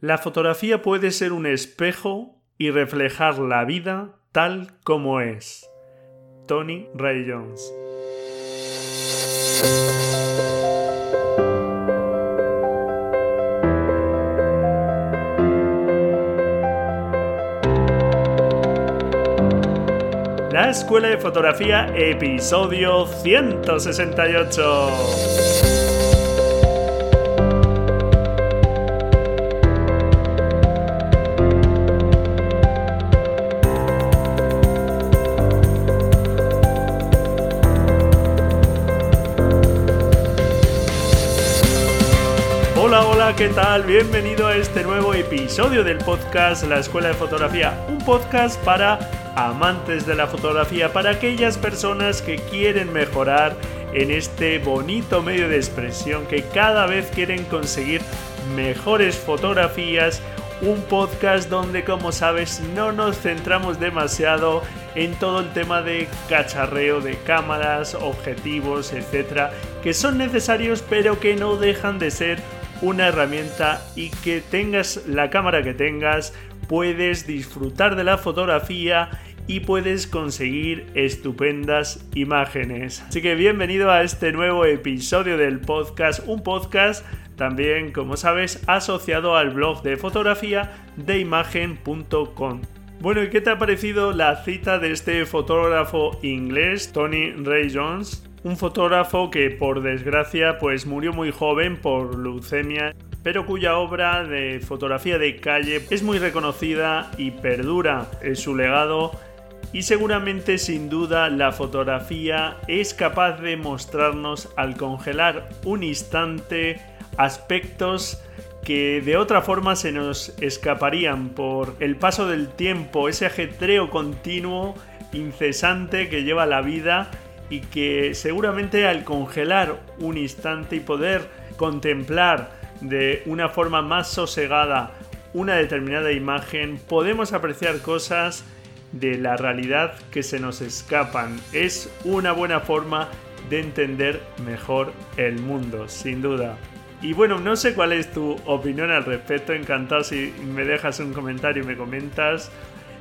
La fotografía puede ser un espejo y reflejar la vida tal como es. Tony Ray Jones. La Escuela de Fotografía, episodio 168. ¿Qué tal? Bienvenido a este nuevo episodio del podcast La Escuela de Fotografía, un podcast para amantes de la fotografía, para aquellas personas que quieren mejorar en este bonito medio de expresión, que cada vez quieren conseguir mejores fotografías, un podcast donde como sabes no nos centramos demasiado en todo el tema de cacharreo de cámaras, objetivos, etcétera, que son necesarios pero que no dejan de ser una herramienta y que tengas la cámara que tengas, puedes disfrutar de la fotografía y puedes conseguir estupendas imágenes. Así que bienvenido a este nuevo episodio del podcast, un podcast también, como sabes, asociado al blog de fotografía de imagen.com. Bueno, ¿y qué te ha parecido la cita de este fotógrafo inglés, Tony Ray Jones? Un fotógrafo que por desgracia pues murió muy joven por leucemia pero cuya obra de fotografía de calle es muy reconocida y perdura en su legado y seguramente sin duda la fotografía es capaz de mostrarnos al congelar un instante aspectos que de otra forma se nos escaparían por el paso del tiempo, ese ajetreo continuo, incesante que lleva la vida y que seguramente al congelar un instante y poder contemplar de una forma más sosegada una determinada imagen, podemos apreciar cosas de la realidad que se nos escapan. Es una buena forma de entender mejor el mundo, sin duda. Y bueno, no sé cuál es tu opinión al respecto, encantado si me dejas un comentario y me comentas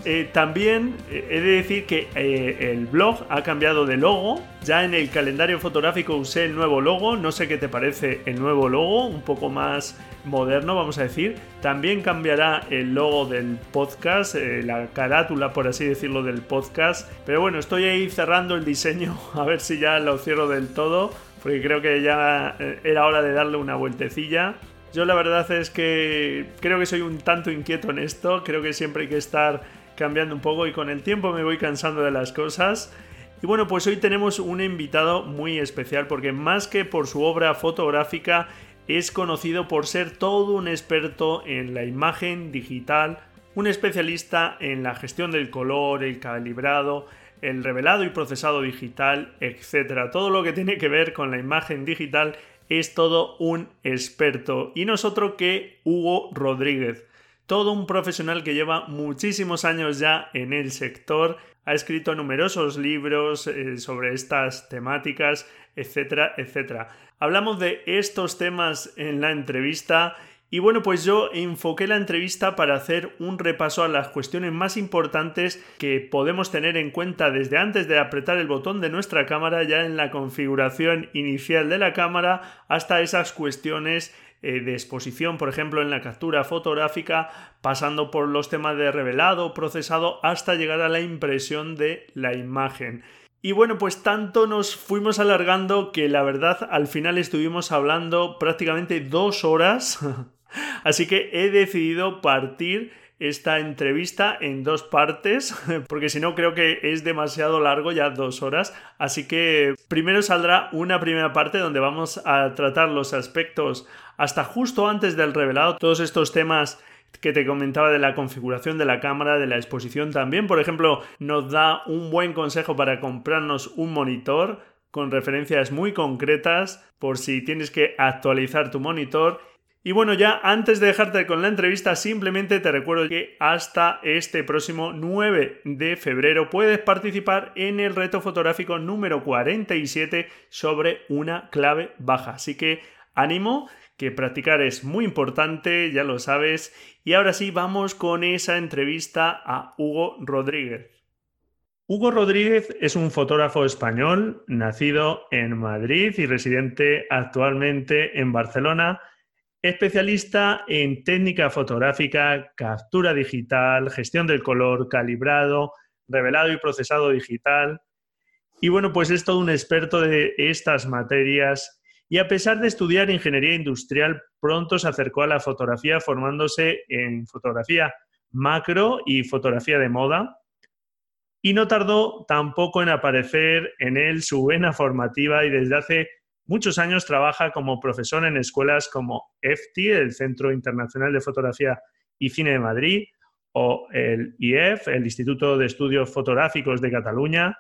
eh, también eh, he de decir que eh, el blog ha cambiado de logo. Ya en el calendario fotográfico usé el nuevo logo. No sé qué te parece el nuevo logo, un poco más moderno, vamos a decir. También cambiará el logo del podcast, la carátula, por así decirlo, del podcast. Pero bueno, estoy ahí cerrando el diseño, a ver si ya lo cierro del todo, porque creo que ya era hora de darle una vueltecilla. Yo la verdad es que creo que soy un tanto inquieto en esto, creo que siempre hay que estar cambiando un poco y con el tiempo me voy cansando de las cosas. Y bueno, pues hoy tenemos un invitado muy especial porque más que por su obra fotográfica es conocido por ser todo un experto en la imagen digital, un especialista en la gestión del color, el calibrado, el revelado y procesado digital, etc. Todo lo que tiene que ver con la imagen digital es todo un experto. Y nosotros que Hugo Rodríguez todo un profesional que lleva muchísimos años ya en el sector, ha escrito numerosos libros eh, sobre estas temáticas, etcétera, etcétera. Hablamos de estos temas en la entrevista y bueno, pues yo enfoqué la entrevista para hacer un repaso a las cuestiones más importantes que podemos tener en cuenta desde antes de apretar el botón de nuestra cámara ya en la configuración inicial de la cámara hasta esas cuestiones eh, de exposición, por ejemplo, en la captura fotográfica, pasando por los temas de revelado, procesado, hasta llegar a la impresión de la imagen. Y bueno, pues tanto nos fuimos alargando que la verdad al final estuvimos hablando prácticamente dos horas. Así que he decidido partir esta entrevista en dos partes, porque si no creo que es demasiado largo, ya dos horas. Así que primero saldrá una primera parte donde vamos a tratar los aspectos hasta justo antes del revelado, todos estos temas que te comentaba de la configuración de la cámara, de la exposición también, por ejemplo, nos da un buen consejo para comprarnos un monitor con referencias muy concretas por si tienes que actualizar tu monitor. Y bueno, ya antes de dejarte con la entrevista, simplemente te recuerdo que hasta este próximo 9 de febrero puedes participar en el reto fotográfico número 47 sobre una clave baja. Así que ánimo, que practicar es muy importante, ya lo sabes. Y ahora sí, vamos con esa entrevista a Hugo Rodríguez. Hugo Rodríguez es un fotógrafo español, nacido en Madrid y residente actualmente en Barcelona, especialista en técnica fotográfica, captura digital, gestión del color, calibrado, revelado y procesado digital. Y bueno, pues es todo un experto de estas materias y a pesar de estudiar ingeniería industrial, pronto se acercó a la fotografía formándose en fotografía macro y fotografía de moda y no tardó tampoco en aparecer en él su vena formativa y desde hace muchos años trabaja como profesor en escuelas como EFTI, el Centro Internacional de Fotografía y Cine de Madrid, o el IEF, el Instituto de Estudios Fotográficos de Cataluña.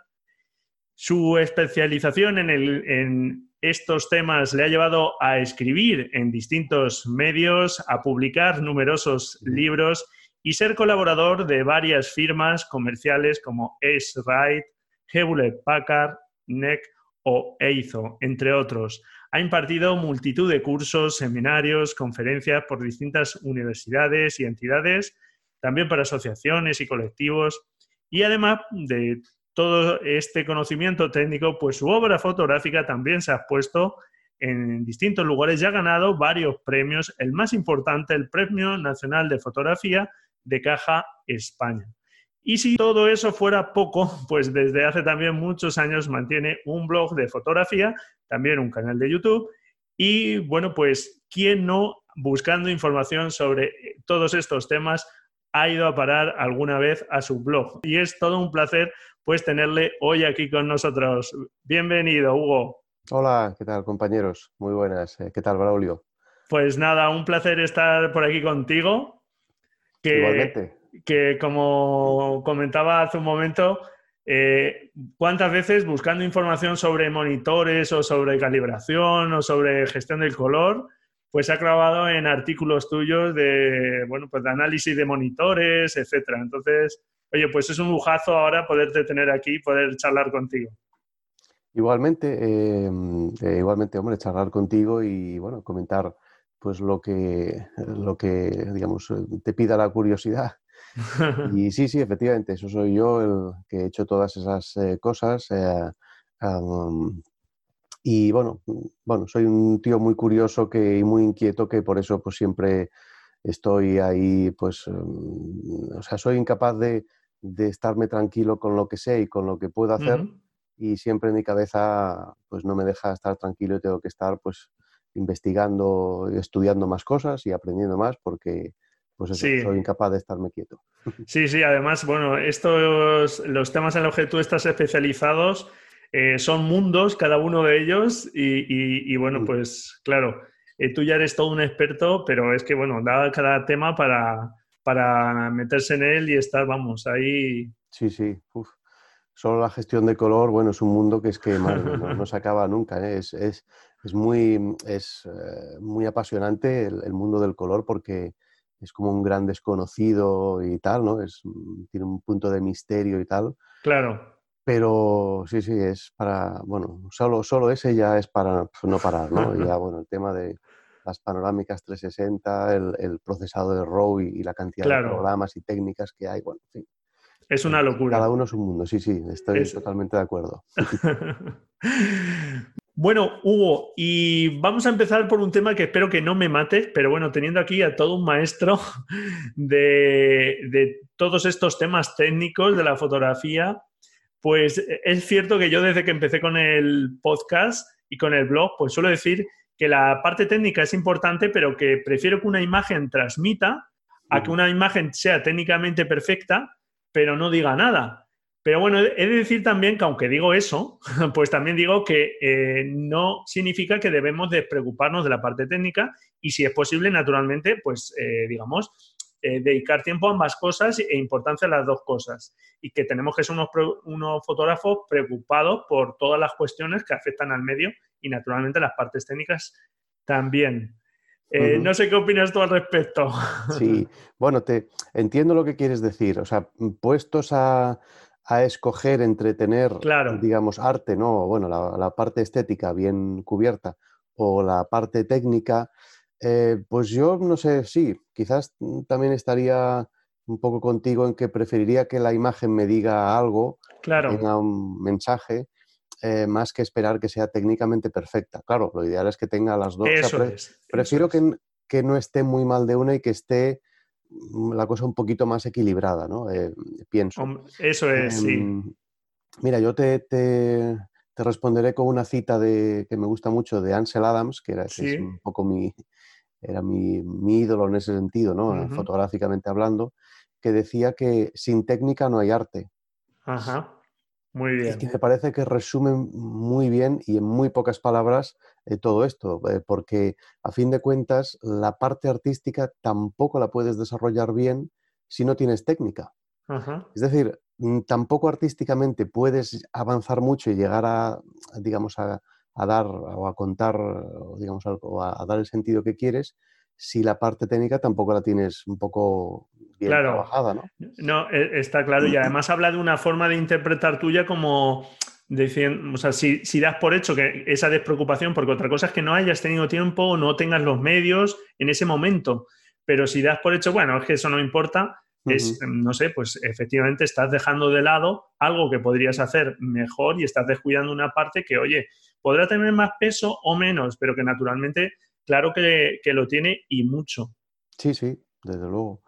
Su especialización en, en estos temas le ha llevado a escribir en distintos medios, a publicar numerosos libros y ser colaborador de varias firmas comerciales como Ace Ride, Hewlett Packard, NEC o EIZO, entre otros. Ha impartido multitud de cursos, seminarios, conferencias por distintas universidades y entidades, también para asociaciones y colectivos. Y además de todo este conocimiento técnico, pues su obra fotográfica también se ha puesto en distintos lugares y ha ganado varios premios, el más importante, el Premio Nacional de Fotografía de Caja España. Y si todo eso fuera poco, pues desde hace también muchos años mantiene un blog de fotografía, también un canal de YouTube. Y bueno, pues, ¿quién no, buscando información sobre todos estos temas, ha ido a parar alguna vez a su blog? Y es todo un placer, pues, tenerle hoy aquí con nosotros. Bienvenido, Hugo. Hola, ¿qué tal, compañeros? Muy buenas. Eh, ¿Qué tal, Braulio? Pues nada, un placer estar por aquí contigo. Que, Que como comentaba hace un momento, eh, ¿cuántas veces buscando información sobre monitores o sobre calibración o sobre gestión del color, pues se ha clavado en artículos tuyos de, bueno, pues de análisis de monitores, etcétera? Entonces, oye, pues es un lujazo ahora poderte tener aquí, poder charlar contigo. Igualmente, eh, eh, igualmente, hombre, charlar contigo y, bueno, comentar pues lo que, lo que, digamos, eh, te pida la curiosidad. Y sí, sí, efectivamente, eso soy yo el que he hecho todas esas eh, cosas. Eh, y bueno, bueno, soy un tío muy curioso que, y muy inquieto que por eso pues siempre estoy ahí, pues, mm, o sea, soy incapaz de, de, estarme tranquilo con lo que sé y con lo que puedo hacer. Y siempre mi cabeza pues no me deja estar tranquilo y tengo que estar pues investigando, estudiando más cosas y aprendiendo más porque pues soy incapaz de estarme quieto. Sí, sí, además, bueno, estos, los temas en los que tú estás especializados eh, son mundos, cada uno de ellos, y, bueno, mm. pues claro, eh, tú ya eres todo un experto, pero es que, bueno, da cada tema para, para meterse en él y estar, vamos, ahí. Sí, sí, Solo la gestión de color, bueno, es un mundo que es que no, se acaba nunca. ¿eh? Es, es, es muy, es, eh, muy apasionante el, mundo del color porque es como un gran desconocido y tal, ¿no? Es, tiene un punto de misterio y tal. Claro. Pero sí, sí, es para, bueno, solo, solo ese ya es para no parar, ¿no? ya, bueno, el tema de las panorámicas 360, el, el procesado de RAW y, la cantidad de programas y técnicas que hay, bueno, en fin. Es una locura. Cada uno es un mundo, sí, sí, estoy totalmente de acuerdo. Bueno, Hugo, y vamos a empezar por un tema que espero que no me mate, pero bueno, teniendo aquí a todo un maestro de, todos estos temas técnicos de la fotografía, pues es cierto que yo desde que empecé con el podcast y con el blog, pues suelo decir que la parte técnica es importante, pero que prefiero que una imagen transmita a que una imagen sea técnicamente perfecta, pero no diga nada. Pero bueno, he de decir también que aunque digo eso, pues también digo que eh, no significa que debemos de preocuparnos de la parte técnica y si es posible, naturalmente, pues eh, digamos, eh, dedicar tiempo a ambas cosas e importancia a las dos cosas. Y que tenemos que ser unos, unos fotógrafos preocupados por todas las cuestiones que afectan al medio y naturalmente las partes técnicas también. No sé qué opinas tú al respecto. Sí, bueno, te entiendo lo que quieres decir. O sea, puestos a, a escoger entre tener, digamos, arte, ¿no? Bueno, la, parte estética bien cubierta o la parte técnica, Eh, pues yo no sé, sí, quizás también estaría un poco contigo en que preferiría que la imagen me diga algo, claro. tenga un mensaje, eh, más que esperar que sea técnicamente perfecta. Claro, lo ideal es que tenga las dos. prefiero Que, que, no esté muy mal de una y que esté mm, la cosa un poquito más equilibrada, ¿no? Eh, pienso. Eso es, sí. Em, mira, yo te, te, responderé con una cita de, que me gusta mucho de Ansel Adams, que era un poco mi, era mi, ídolo en ese sentido, ¿no? Fotográficamente hablando, que decía que sin técnica no hay arte. Ajá. Muy bien. Y que me parece que resume muy bien y en muy pocas palabras eh, todo esto, eh, porque a fin de cuentas la parte artística tampoco la puedes desarrollar bien si no tienes técnica. Es decir, mm, tampoco artísticamente puedes avanzar mucho y llegar a, digamos, a, dar o a contar, digamos, o a dar el sentido que quieres si la parte técnica tampoco la tienes un poco bien trabajada, ¿no? No, e, está claro. Y además habla de una forma de interpretar tuya como diciendo, o sea, si, das por hecho que esa despreocupación, porque otra cosa es que no hayas tenido tiempo o no tengas los medios en ese momento, pero si das por hecho, bueno, es que eso no importa, es, no sé, pues efectivamente estás dejando de lado algo que podrías hacer mejor y estás descuidando una parte que, oye, podrá tener más peso o menos, pero que naturalmente claro que, lo tiene y mucho. Sí, sí, desde luego.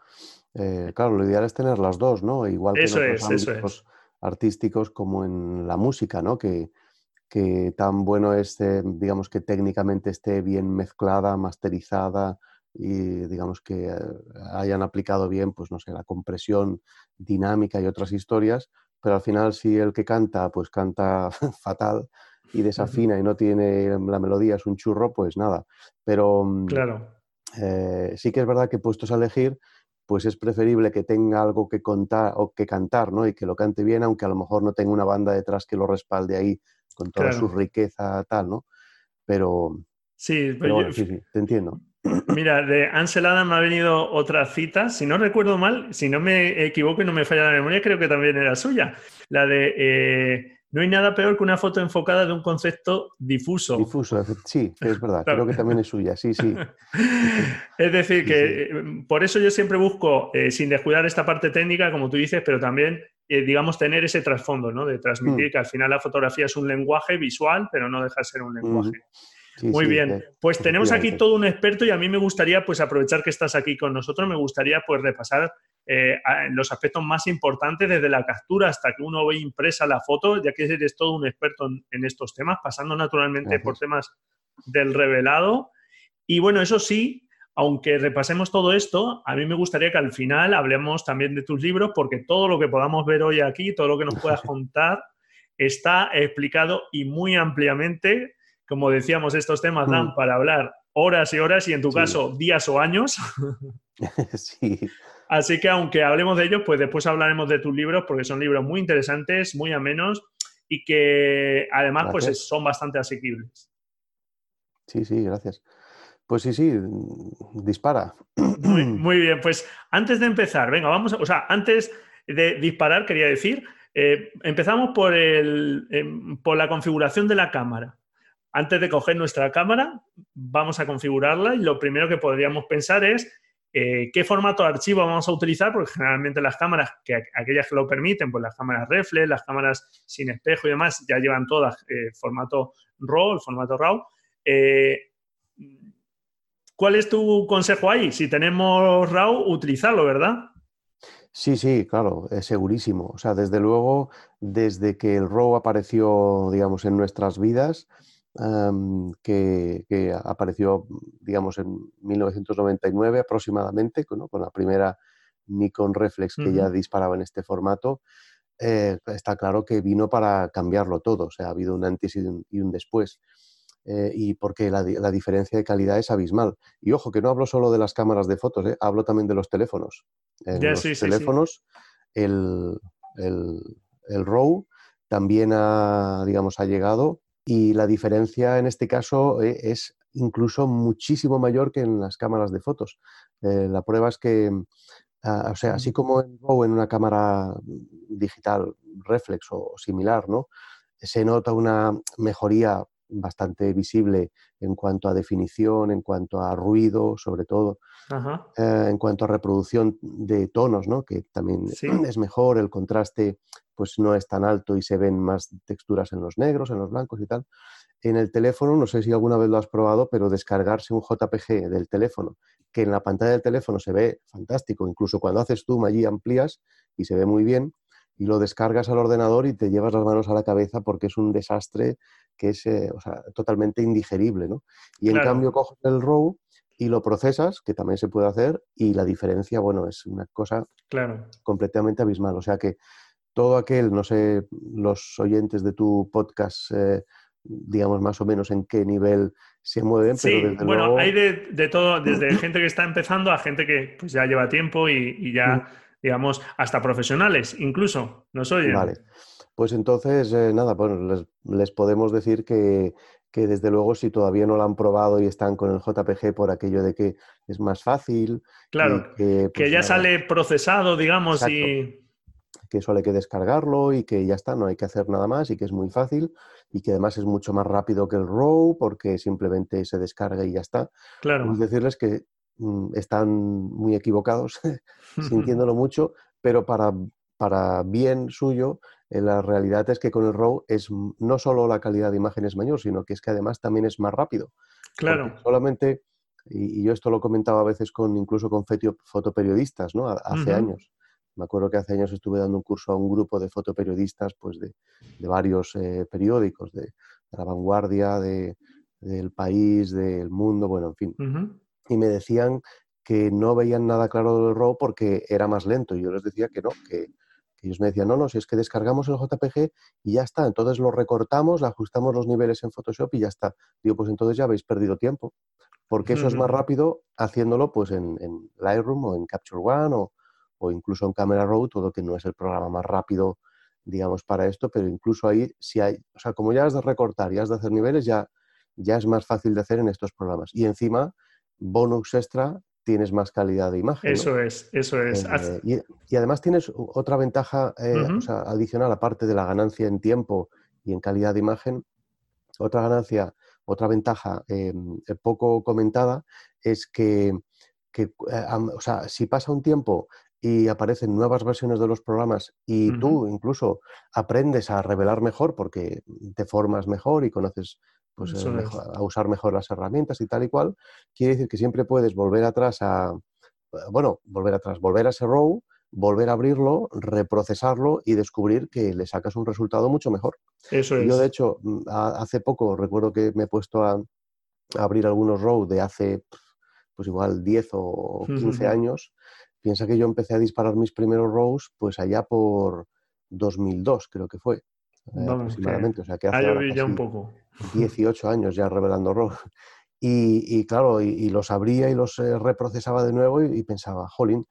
Eh, claro, lo ideal es tener las dos, ¿no? Igual que en otros ámbitos artísticos como en la música, ¿no? Que, tan bueno es, eh, digamos, que técnicamente esté bien mezclada, masterizada y, digamos, que eh, hayan aplicado bien, pues, no sé, la compresión dinámica y otras historias, pero al final si el que canta, pues canta fatal, y desafina y no tiene la melodía, es un churro, pues nada. Pero mm, claro. Eh, sí que es verdad que puestos a elegir, pues es preferible que tenga algo que contar o que cantar, ¿no? Y que lo cante bien, aunque a lo mejor no tenga una banda detrás que lo respalde ahí con toda su riqueza tal, ¿no? Pero sí, pero sí, sí, te entiendo. Mira, de Ansel Adam me ha venido otra cita, si no recuerdo mal, si no me equivoco y no me falla la memoria, creo que también era suya, la de eh, no hay nada peor que una foto enfocada de un concepto difuso. Difuso, sí, es verdad. Creo que también es suya, sí, sí. es decir, que eh, por eso yo siempre busco, eh, sin descuidar esta parte técnica, como tú dices, pero también, eh, digamos, tener ese trasfondo, ¿no? De transmitir mm. que al final la fotografía es un lenguaje visual, pero no deja de ser un lenguaje. Muy bien, pues tenemos aquí todo un experto y a mí me gustaría pues aprovechar que estás aquí con nosotros, me gustaría pues repasar eh, los aspectos más importantes desde la captura hasta que uno ve impresa la foto, ya que eres todo un experto en, estos temas, pasando naturalmente por temas del revelado. Y bueno, eso sí, aunque repasemos todo esto, a mí me gustaría que al final hablemos también de tus libros, porque todo lo que podamos ver hoy aquí, todo lo que nos puedas contar, está explicado y muy ampliamente como decíamos, estos temas dan mm. para hablar horas y horas y en tu caso días o años. sí. Así que aunque hablemos de ellos, pues después hablaremos de tus libros porque son libros muy interesantes, muy amenos y que además pues son bastante asequibles. Sí, sí, gracias. Pues sí, sí, dispara. Muy, bien, pues antes de empezar, venga, vamos, a, o sea, antes de disparar, quería decir, eh, empezamos por, el, em, por la configuración de la cámara antes de coger nuestra cámara, vamos a configurarla y lo primero que podríamos pensar es eh, qué formato de archivo vamos a utilizar, porque generalmente las cámaras, que aquellas que lo permiten, pues las cámaras reflex, las cámaras sin espejo y demás, ya llevan todas eh, formato RAW, el formato RAW. Eh, ¿Cuál es tu consejo ahí? Si tenemos RAW, utilizarlo, ¿verdad? Sí, sí, claro, es segurísimo. O sea, desde luego, desde que el RAW apareció, digamos, en nuestras vidas, que, apareció, digamos, en 1999 aproximadamente, con, con la primera Nikon Reflex que ya disparaba en este formato. Eh, está claro que vino para cambiarlo todo, o sea, ha habido un antes y un, después. Eh, y porque la, diferencia de calidad es abismal. Y ojo, que no hablo solo de las cámaras de fotos, eh, hablo también de los teléfonos. En los teléfonos, El, el, el RAW también ha, digamos, ha llegado y la diferencia en este caso eh, es incluso muchísimo mayor que en las cámaras de fotos. Eh, la prueba es que, ah, o sea, así como en en una cámara digital reflex o similar, ¿no? Se nota una mejoría bastante visible en cuanto a definición, en cuanto a ruido, sobre todo, eh, en cuanto a reproducción de tonos, ¿no? que también es mejor, el contraste pues no es tan alto y se ven más texturas en los negros, en los blancos y tal. En el teléfono, no sé si alguna vez lo has probado, pero descargarse un JPG del teléfono, que en la pantalla del teléfono se ve fantástico, incluso cuando haces zoom allí amplías y se ve muy bien, y lo descargas al ordenador y te llevas las manos a la cabeza porque es un desastre que es eh, totalmente indigerible. ¿no? Y en cambio coges el RAW y lo procesas, que también se puede hacer, y la diferencia, bueno, es una cosa claro. completamente abismal. O sea que todo aquel, no sé, los oyentes de tu podcast, eh, digamos más o menos en qué nivel se mueven, sí, bueno, hay de, todo, desde gente que está empezando a gente que pues, ya lleva tiempo y, ya... Mm digamos, hasta profesionales incluso, nos oyen. Vale. Pues entonces, eh, nada, pues les, podemos decir que, desde luego si todavía no lo han probado y están con el JPG por aquello de que es más fácil. Claro, que, pues ya sale procesado, digamos, y... Que solo hay que descargarlo y que ya está, no hay que hacer nada más y que es muy fácil y que además es mucho más rápido que el RAW porque simplemente se descarga y ya está. Claro. Es decirles que Mm, están muy equivocados, sintiéndolo mucho, pero para, para bien suyo, eh, la realidad es que con el RAW es no solo la calidad de imagen es mayor, sino que es que además también es más rápido. Claro. solamente, y, yo esto lo comentaba a veces con incluso con fotoperiodistas, ¿no? Hace años. Me acuerdo que hace años estuve dando un curso a un grupo de fotoperiodistas pues de, de varios eh, periódicos, de, La Vanguardia, de, del País, del Mundo, bueno, en fin. Y me decían que no veían nada claro del RAW porque era más lento. Y yo les decía que no, que, ellos me decían, no, no, si es que descargamos el JPG y ya está, entonces lo recortamos, ajustamos los niveles en Photoshop y ya está. Digo, pues entonces ya habéis perdido tiempo, porque eso es más rápido haciéndolo pues en, Lightroom o en Capture One o, o, incluso en Camera Raw, todo que no es el programa más rápido, digamos, para esto, pero incluso ahí, si hay, o sea, como ya has de recortar y has de hacer niveles, ya, ya es más fácil de hacer en estos programas. Y encima bonus extra, tienes más calidad de imagen. Eso es, eso es. Eh, y, además tienes otra ventaja eh, adicional, aparte de la ganancia en tiempo y en calidad de imagen, otra ganancia, otra ventaja eh, poco comentada es que, o sea, si pasa un tiempo y aparecen nuevas versiones de los programas y tú incluso aprendes a revelar mejor porque te formas mejor y conoces pues, eh, a usar mejor las herramientas y tal y cual, quiere decir que siempre puedes volver atrás a, bueno, volver atrás, volver a ese row, volver a abrirlo, reprocesarlo y descubrir que le sacas un resultado mucho mejor. Eso es. Yo, de hecho, mm, hace poco recuerdo que me he puesto a, abrir algunos row de hace, pues igual 10 o 15 años. Piensa que yo empecé a disparar mis primeros rows, pues allá por 2002, creo que fue. Eh, aproximadamente. O sea, que hace ya un poco. 18 años ya revelando RAW. Y, claro, y, los abría y los eh, reprocesaba de nuevo y, pensaba, jolín,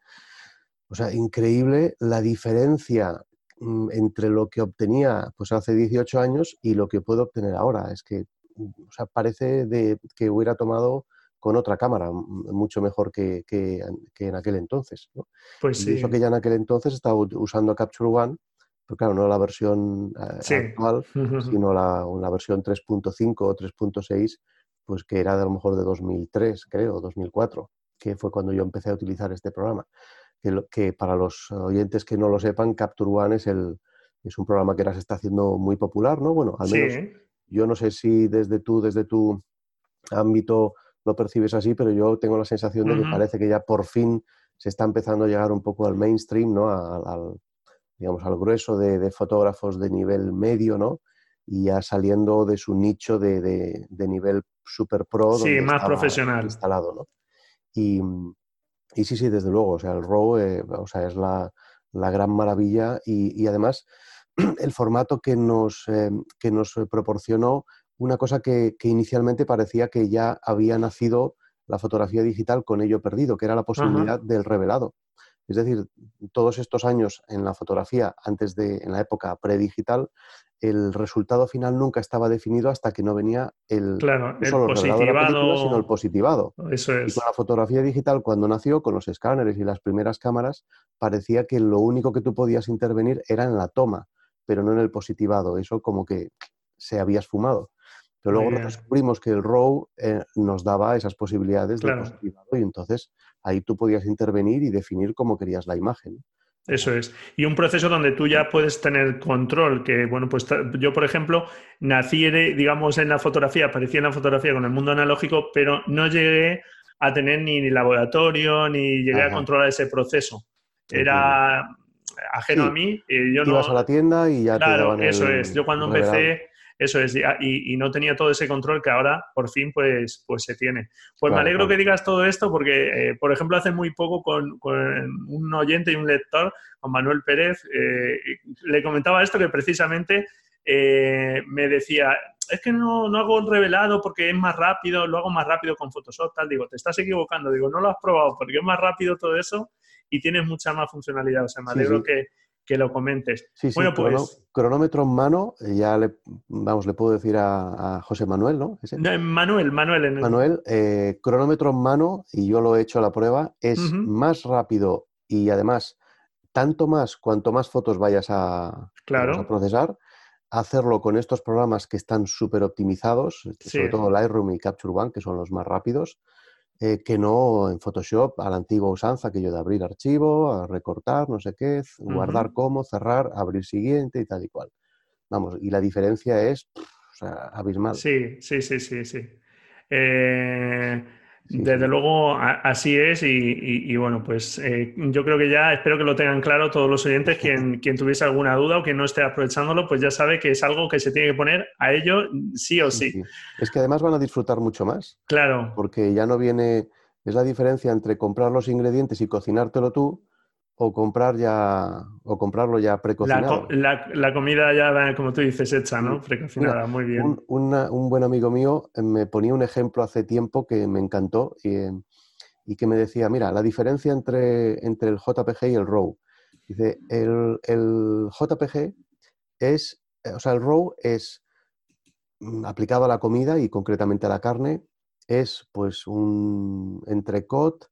o sea, increíble la diferencia mm, entre lo que obtenía pues hace 18 años y lo que puedo obtener ahora. Es que, o sea, parece de, que hubiera tomado con otra cámara, mucho mejor que, que, en aquel entonces. Pues sí. eso que ya en aquel entonces estaba usando Capture One claro, no la versión eh, actual, sino la, una versión 3.5 o 3.6, pues que era de a lo mejor de 2003, creo, 2004, que fue cuando yo empecé a utilizar este programa. Que, que para los oyentes que no lo sepan, Capture One es, el, es un programa que ahora se está haciendo muy popular, ¿no? Bueno, al menos yo no sé si desde tú, desde tu ámbito lo percibes así, pero yo tengo la sensación de que parece que ya por fin se está empezando a llegar un poco al mainstream, ¿no? al, digamos, al grueso de, fotógrafos de nivel medio, ¿no? Y ya saliendo de su nicho de, nivel super pro. Sí, más profesional. Instalado, ¿no? Y, sí, sí, desde luego, o sea, el RAW eh, o sea, es la, gran maravilla y, además el formato que nos, eh, que nos proporcionó una cosa que, inicialmente parecía que ya había nacido la fotografía digital con ello perdido, que era la posibilidad del revelado. Es decir, todos estos años en la fotografía, antes de, en la época predigital, el resultado final nunca estaba definido hasta que no venía el, claro, el positivado. sino el positivado. Eso es. Y con la fotografía digital, cuando nació, con los escáneres y las primeras cámaras, parecía que lo único que tú podías intervenir era en la toma, pero no en el positivado. Eso como que se había esfumado. Pero luego descubrimos que el RAW eh, nos daba esas posibilidades de positivado y entonces ahí tú podías intervenir y definir cómo querías la imagen. Eso es. Y un proceso donde tú ya puedes tener control, que bueno, pues yo, por ejemplo, nací, digamos, en la fotografía, aparecí en la fotografía con el mundo analógico, pero no llegué a tener ni, laboratorio, ni llegué a controlar ese proceso. Era ajeno a mí. Y yo Ibas a la tienda y ya claro, te eso es. Yo cuando empecé eso es, y, no tenía todo ese control que ahora por fin pues, pues se tiene. Pues me alegro que digas todo esto porque, eh, por ejemplo, hace muy poco con, un oyente y un lector, con Manuel Pérez, eh, le comentaba esto que precisamente eh, me decía, es que no, no, hago un revelado porque es más rápido, lo hago más rápido con Photoshop, tal. Digo, te estás equivocando. Digo, no lo has probado porque es más rápido todo eso y tienes mucha más funcionalidad. O sea, me alegro que que lo comentes. Sí, sí, bueno, pues... cronómetro en mano, eh, ya le, vamos, le puedo decir a, José Manuel, ¿no? Manuel, Manuel. En Manuel, eh, cronómetro en mano, y yo lo he hecho a la prueba, es más rápido y además, tanto más cuanto más fotos vayas a, claro. a procesar, hacerlo con estos programas que están súper optimizados, sobre todo Lightroom y Capture One, que son los más rápidos, eh, que no en Photoshop a la antigua usanza, aquello de abrir archivo, a recortar, no sé qué, guardar como, cerrar, abrir siguiente y tal y cual. Vamos, y la diferencia es abismal. Sí, sí, sí, sí, sí. Eh, desde luego, así es y, bueno, pues eh, yo creo que ya espero que lo tengan claro todos los oyentes. Quien, quien tuviese alguna duda o quien no esté aprovechándolo, pues ya sabe que es algo que se tiene que poner a ello sí o sí. Es que además van a disfrutar mucho más. Claro. Porque ya no viene, es la diferencia entre comprar los ingredientes y cocinártelo tú o comprar ya o comprarlo ya precocinado. La, comida ya, como tú dices, hecha, ¿no? Precocinada, muy bien. Un, buen amigo mío eh, me ponía un ejemplo hace tiempo que me encantó eh, y, que me decía, mira, la diferencia entre, entre el JPG y el RAW. Dice, el, el JPG es, eh, o sea, el RAW es mm, aplicado a la comida y concretamente a la carne, es pues un entrecot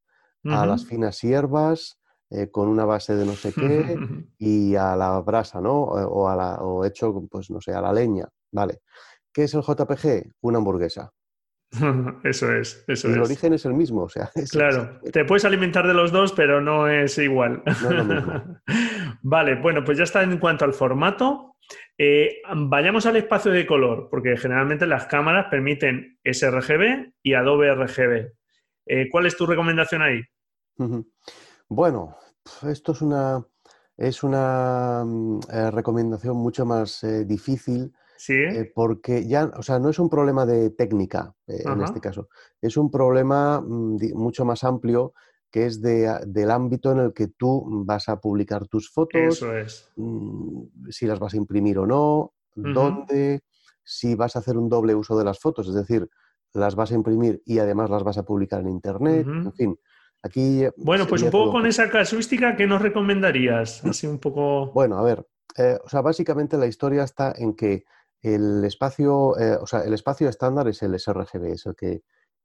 a las finas hierbas, eh, con una base de no sé qué y a la brasa, ¿no? O, a la, o hecho, pues no sé, a la leña, ¿vale? ¿Qué es el JPG? Una hamburguesa. eso es, eso y el origen es el mismo, o sea. claro, te puedes alimentar de los dos, pero no es igual. vale, bueno, pues ya está en cuanto al formato. Eh, vayamos al espacio de color, porque generalmente las cámaras permiten sRGB y Adobe RGB. Eh, ¿Cuál es tu recomendación ahí? Bueno, esto es una, es una mm, eh, recomendación mucho más eh, difícil. Sí. Eh, porque ya, o sea, no es un problema de técnica en este caso, es un problema mm, mucho más amplio que es de, del ámbito en el que tú vas a publicar tus fotos, Eso es. Mm, si las vas a imprimir o no, dónde, si vas a hacer un doble uso de las fotos, es decir, las vas a imprimir y además las vas a publicar en Internet, en fin. Aquí, eh, bueno, pues un poco con esa casuística, ¿qué nos recomendarías? Así un poco. Bueno, a ver, eh, o sea, básicamente la historia está en que el espacio, eh, o sea, el espacio estándar es el sRGB, es el que,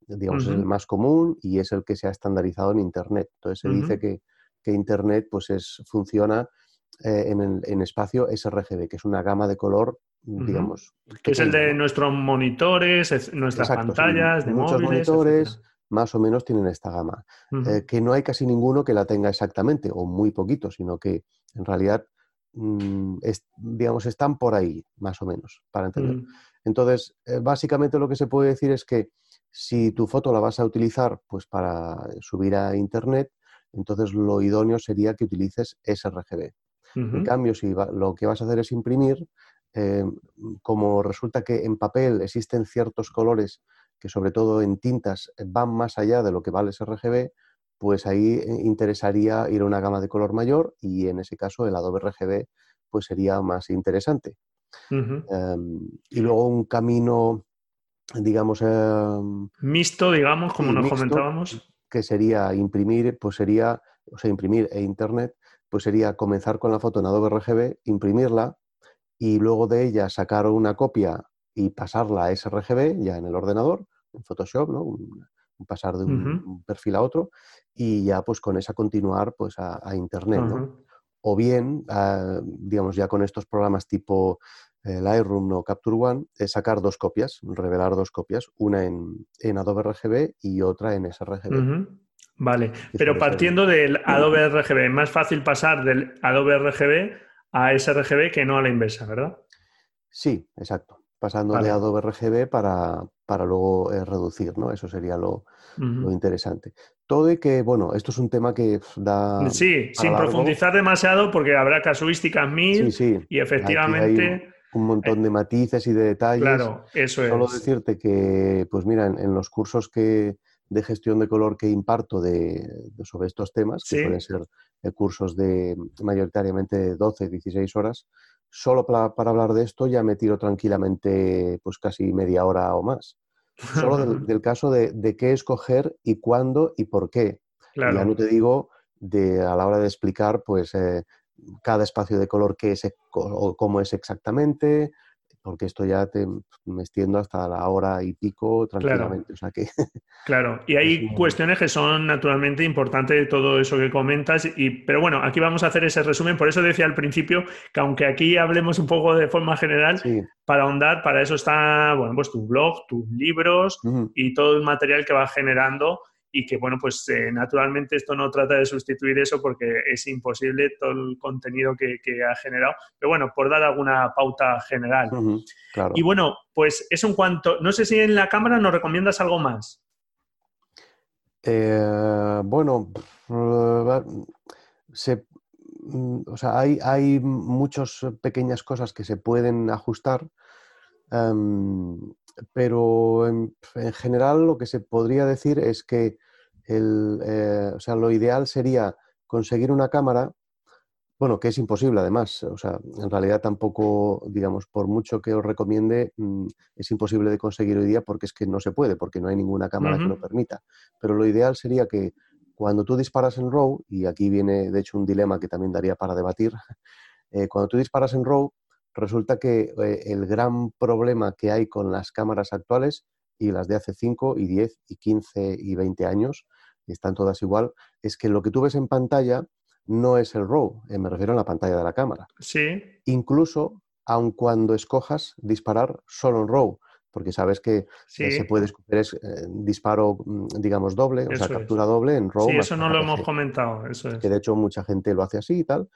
digamos, es el más común y es el que se ha estandarizado en Internet. Entonces se dice que, Internet, pues, es, funciona en, en, espacio sRGB, que es una gama de color, digamos. Que es el de nuestros monitores, nuestras pantallas, de muchos monitores más o menos tienen esta gama. Eh, que no hay casi ninguno que la tenga exactamente, o muy poquito, sino que en realidad, mm, digamos, están por ahí, más o menos, para entender. Mm. Entonces, eh, básicamente lo que se puede decir es que si tu foto la vas a utilizar pues, para subir a Internet, entonces lo idóneo sería que utilices sRGB. En cambio, si lo que vas a hacer es imprimir, eh, como resulta que en papel existen ciertos colores que sobre todo en tintas van más allá de lo que vale ese RGB, pues ahí eh, interesaría ir a una gama de color mayor y en ese caso el Adobe RGB pues sería más interesante. Em, y luego un camino, digamos... Em, mixto, digamos, como nos comentábamos. Que sería imprimir, pues sería, o sea, imprimir e Internet, pues sería comenzar con la foto en Adobe RGB, imprimirla y luego de ella sacar una copia y pasarla a sRGB ya en el ordenador en Photoshop, ¿no? Un, pasar de un, perfil a otro y ya pues con esa continuar pues a, Internet, ¿no? O bien, digamos, ya con estos programas tipo el Lightroom o Capture One, es sacar dos copias, revelar dos copias, una en, Adobe RGB y otra en sRGB. Vale, pero partiendo del Adobe RGB, es más fácil pasar del Adobe RGB a sRGB que no a la inversa, ¿verdad? Sí, exacto. Pasando de Adobe RGB para, para luego eh, reducir, ¿no? Eso sería lo, interesante. Todo y que, bueno, esto es un tema que da... Sí, sin profundizar demasiado porque habrá casuísticas mil y efectivamente... Un, montón de matices y de detalles. Claro, eso es. Solo decirte que, pues mira, en, los cursos que, de gestión de color que imparto de, sobre estos temas, que pueden ser eh, cursos de mayoritariamente 12, 16 horas, solo para, hablar de esto ya me tiro tranquilamente pues casi media hora o más. Solo del, caso de, qué escoger y cuándo y por qué. Ya no te digo de, a la hora de explicar pues eh, cada espacio de color qué es o cómo es exactamente, porque esto ya te, me extiendo hasta la hora y pico tranquilamente. Claro, que claro. y hay cuestiones que son naturalmente importantes de todo eso que comentas, y, pero bueno, aquí vamos a hacer ese resumen, por eso decía al principio que aunque aquí hablemos un poco de forma general, para ahondar, para eso está, bueno, pues tu blog, tus libros y todo el material que va generando y que, bueno, pues eh, naturalmente esto no trata de sustituir eso porque es imposible todo el contenido que, ha generado, pero bueno, por dar alguna pauta general. Y bueno, pues eso en cuanto, no sé si en la cámara nos recomiendas algo más. Eh, bueno, se, o sea, hay, hay muchas pequeñas cosas que se pueden ajustar, pero en, general lo que se podría decir es que el, eh, o sea, lo ideal sería conseguir una cámara, bueno, que es imposible además, o sea, en realidad tampoco, digamos, por mucho que os recomiende, mm, es imposible de conseguir hoy día porque es que no se puede, porque no hay ninguna cámara que lo permita. Pero lo ideal sería que cuando tú disparas en RAW, y aquí viene de hecho un dilema que también daría para debatir, eh, cuando tú disparas en RAW, resulta que eh, el gran problema que hay con las cámaras actuales y las de hace 5 y 10 y 15 y 20 años, están todas igual, es que lo que tú ves en pantalla no es el RAW, eh, me refiero a la pantalla de la cámara. Sí. Incluso, aun cuando escojas disparar solo en RAW, porque sabes que eh, se puede escoger es, eh, disparo, mm, digamos, doble, o sea, captura doble en RAW. Sí, eso no lo hemos comentado, eso es. Que de hecho mucha gente lo hace así y tal,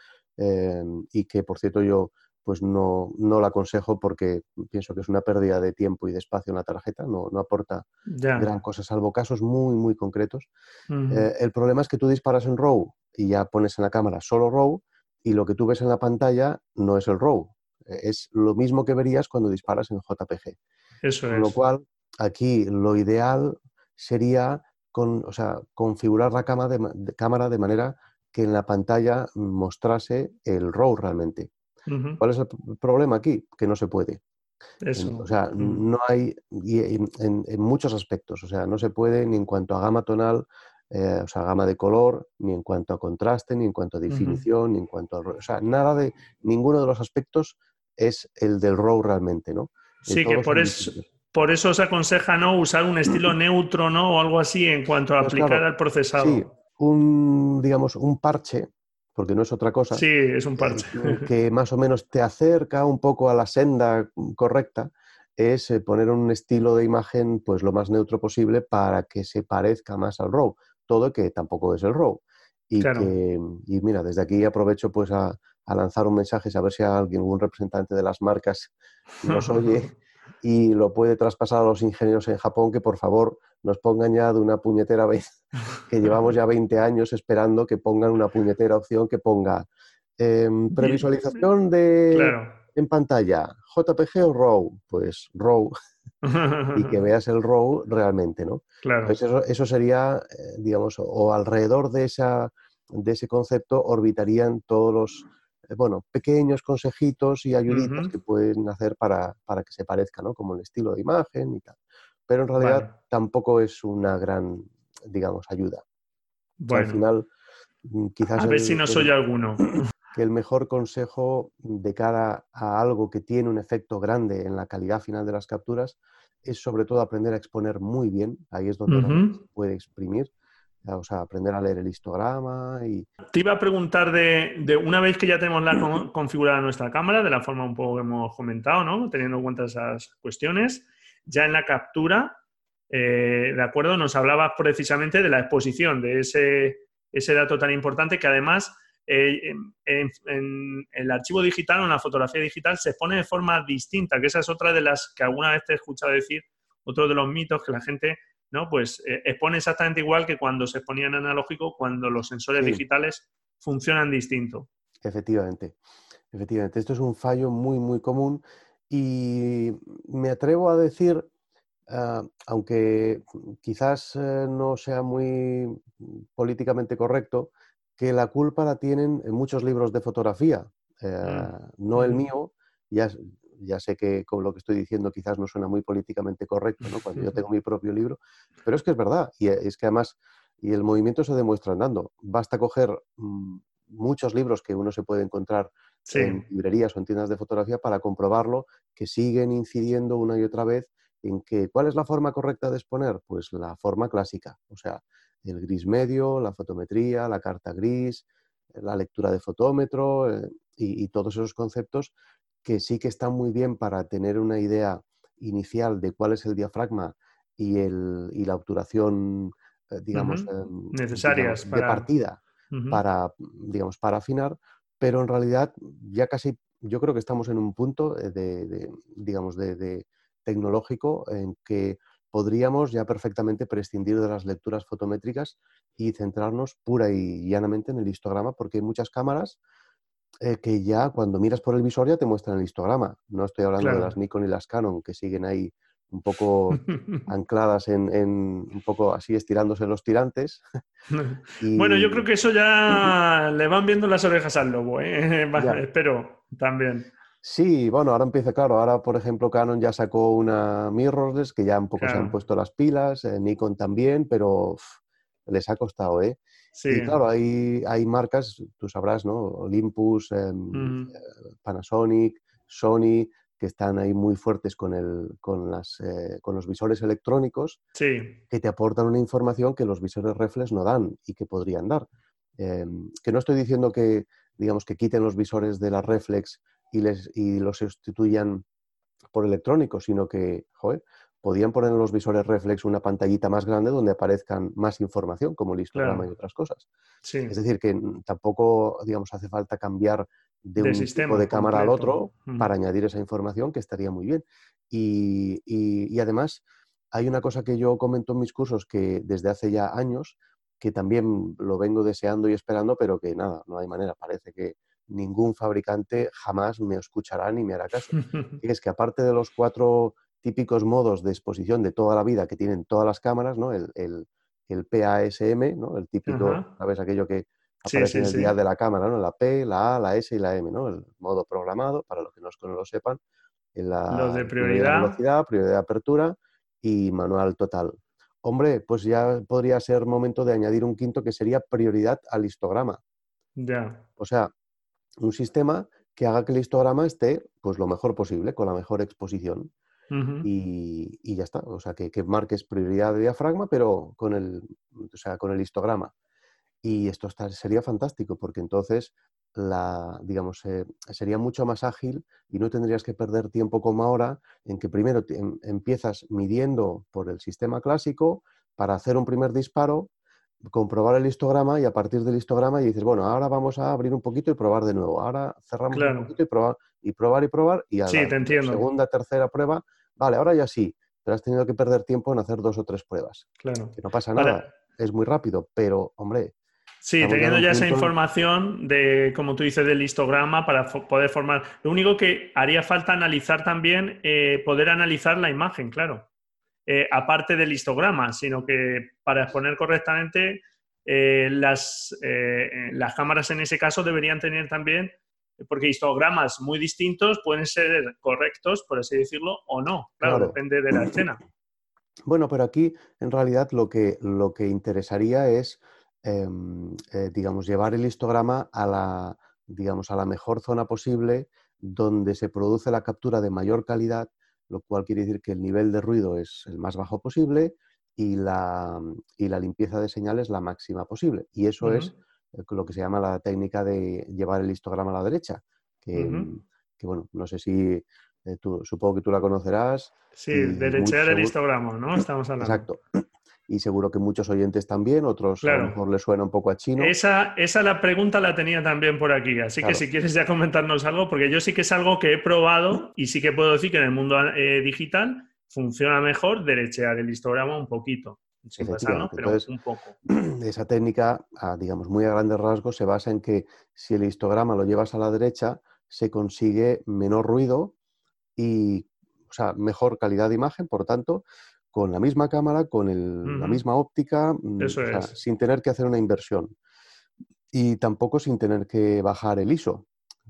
y que por cierto yo pues no, no la aconsejo porque pienso que es una pérdida de tiempo y de espacio en la tarjeta, no, no aporta gran cosa, salvo casos muy, muy concretos. Eh, el problema es que tú disparas en RAW y ya pones en la cámara solo RAW y lo que tú ves en la pantalla no es el RAW, eh, es lo mismo que verías cuando disparas en JPG. Eso Con lo cual, aquí lo ideal sería con, o sea, configurar la cámara de, cámara de manera que en la pantalla mostrase el RAW realmente. ¿Cuál es el problema aquí? Que no se puede. Eso. O sea, no hay, en, muchos aspectos, o sea, no se puede ni en cuanto a gama tonal, eh, o sea, gama de color, ni en cuanto a contraste, ni en cuanto a definición, ni en cuanto a... O sea, nada de, ninguno de los aspectos es el del RAW realmente, ¿no? Sí, que por eso, por eso se aconseja no usar un estilo neutro, ¿no? O algo así en cuanto a pues aplicar al procesado. Sí, un, digamos, un parche porque no es otra cosa. Sí, es un parche. Eh, que más o menos te acerca un poco a la senda correcta, es eh, poner un estilo de imagen pues lo más neutro posible para que se parezca más al RAW. Todo que tampoco es el RAW. Y, que, y mira, desde aquí aprovecho pues a, a lanzar un mensaje, a ver si alguien, algún representante de las marcas nos oye y lo puede traspasar a los ingenieros en Japón que por favor nos pongan ya de una puñetera vez, que llevamos ya 20 años esperando que pongan una puñetera opción que ponga em, previsualización de en pantalla, JPG o RAW, pues RAW, y que veas el RAW realmente, ¿no? Claro. Pues eso, sería, eh, digamos, o alrededor de, esa, de ese concepto orbitarían todos los eh, bueno, pequeños consejitos y ayuditas que pueden hacer para, que se parezca, ¿no? Como el estilo de imagen y tal. Pero en realidad tampoco es una gran, digamos, ayuda. Bueno. al final, mm, quizás... A ver si no soy alguno. Que el mejor consejo de cara a algo que tiene un efecto grande en la calidad final de las capturas es sobre todo aprender a exponer muy bien. Ahí es donde se puede exprimir o sea, aprender a leer el histograma y... Te iba a preguntar de, una vez que ya tenemos la configurada nuestra cámara, de la forma un poco que hemos comentado, ¿no? Teniendo en cuenta esas cuestiones, ya en la captura, eh, ¿de acuerdo? Nos hablabas precisamente de la exposición de ese, ese dato tan importante que además eh, en, el archivo digital o en la fotografía digital se expone de forma distinta, que esa es otra de las que alguna vez te he escuchado decir, otro de los mitos que la gente ¿no? Pues eh, expone exactamente igual que cuando se exponía en analógico, cuando los sensores digitales funcionan distinto. Efectivamente, efectivamente. Esto es un fallo muy, muy común y me atrevo a decir, ah, aunque quizás eh, no sea muy políticamente correcto, que la culpa la tienen en muchos libros de fotografía, eh, mm. no el mío, ya, ya sé que con lo que estoy diciendo quizás no suena muy políticamente correcto, ¿no? Cuando yo tengo mi propio libro, pero es que es verdad, y es que además, y el movimiento se demuestra andando. Basta coger mm, muchos libros que uno se puede encontrar en librerías o en tiendas de fotografía para comprobarlo, que siguen incidiendo una y otra vez en que, ¿cuál es la forma correcta de exponer? Pues la forma clásica, o sea, el gris medio, la fotometría, la carta gris, la lectura de fotómetro eh, y, todos esos conceptos que sí que están muy bien para tener una idea inicial de cuál es el diafragma y, el, y la obturación, eh, digamos, em, necesarias de partida para, digamos, para afinar, pero en realidad ya casi, yo creo que estamos en un punto eh, de, digamos, de, tecnológico en que podríamos ya perfectamente prescindir de las lecturas fotométricas y centrarnos pura y llanamente en el histograma, porque hay muchas cámaras eh, que ya cuando miras por el visor ya te muestran el histograma. No estoy hablando de las Nikon y las Canon, que siguen ahí un poco ancladas en, un poco así estirándose los tirantes. Bueno, yo creo que eso ya le van viendo las orejas al lobo, ¿eh? espero también. Sí, bueno, ahora empieza, claro, ahora por ejemplo Canon ya sacó una mirrorless que ya un poco se han puesto las pilas, eh, Nikon también, pero les ha costado, ¿eh? Y claro, hay, hay marcas, tú sabrás, ¿no? Olympus, em, eh, Panasonic, Sony, que están ahí muy fuertes con, el, con, las, eh, con los visores electrónicos, que te aportan una información que los visores reflex no dan y que podrían dar. Em, que no estoy diciendo que, digamos, que quiten los visores de la reflex y, les, y los sustituyan por electrónicos, sino que, joder, podían poner en los visores reflex una pantallita más grande donde aparezcan más información, como el histograma y otras cosas. Es decir, que tampoco, digamos, hace falta cambiar de, un tipo de cámara al otro para añadir esa información, que estaría muy bien. Y, además, hay una cosa que yo comento en mis cursos que desde hace ya años, que también lo vengo deseando y esperando, pero que nada, no hay manera. Parece que ningún fabricante jamás me escuchará ni me hará caso. y es que aparte de los cuatro típicos modos de exposición de toda la vida que tienen todas las cámaras, ¿no? El, el, PASM, ¿no? El típico, ¿sabes? Aquello que aparece en el día de la cámara, ¿no? La P, la A, la S y la M, ¿no? El modo programado, para los que no lo sepan. En la los de prioridad. velocidad, prioridad de apertura y manual total. Hombre, pues ya podría ser momento de añadir un quinto que sería prioridad al histograma. Ya. O sea, un sistema que haga que el histograma esté pues lo mejor posible, con la mejor exposición y, ya está. O sea, que, marques prioridad de diafragma, pero con el, o sea, con el histograma. Y esto sería fantástico porque entonces la, digamos, eh, sería mucho más ágil y no tendrías que perder tiempo como ahora en que primero em, empiezas midiendo por el sistema clásico para hacer un primer disparo, comprobar el histograma y a partir del histograma y dices, bueno, ahora vamos a abrir un poquito y probar de nuevo. Ahora cerramos un poquito y probar y probar y probar y a la segunda, tercera prueba Vale, ahora ya sí, pero has tenido que perder tiempo en hacer dos o tres pruebas. Claro. Que no pasa nada, es muy rápido, pero, hombre. Sí, teniendo ya esa información de, como tú dices, del histograma para poder formar. Lo único que haría falta analizar también, eh, poder analizar la imagen, claro. Eh, aparte del histograma, sino que para exponer correctamente, eh, las, las cámaras en ese caso deberían tener también porque histogramas muy distintos pueden ser correctos, por así decirlo, o no. Claro, depende de la escena. Bueno, pero aquí en realidad lo que, lo que interesaría es, em, eh, digamos, llevar el histograma a la, digamos, a la mejor zona posible donde se produce la captura de mayor calidad, lo cual quiere decir que el nivel de ruido es el más bajo posible y la, y la limpieza de señales la máxima posible. Y eso es lo que se llama la técnica de llevar el histograma a la derecha, que, bueno, no sé si eh, tú, supongo que tú la conocerás. Sí, derechear el histograma, ¿no? Estamos hablando. Exacto. Y seguro que muchos oyentes también, otros a lo mejor les suena un poco a chino. Esa, esa la pregunta la tenía también por aquí, así que si quieres ya comentarnos algo, porque yo sí que es algo que he probado y sí que puedo decir que en el mundo eh, digital funciona mejor derechear el histograma un poquito. Sin pasarnos, pero un poco. Esa técnica, digamos, muy a grandes rasgos, se basa en que si el histograma lo llevas a la derecha, se consigue menor ruido y, o sea, mejor calidad de imagen, por tanto, con la misma cámara, con la misma óptica, mm, sin tener que hacer una inversión. Y tampoco sin tener que bajar el ISO,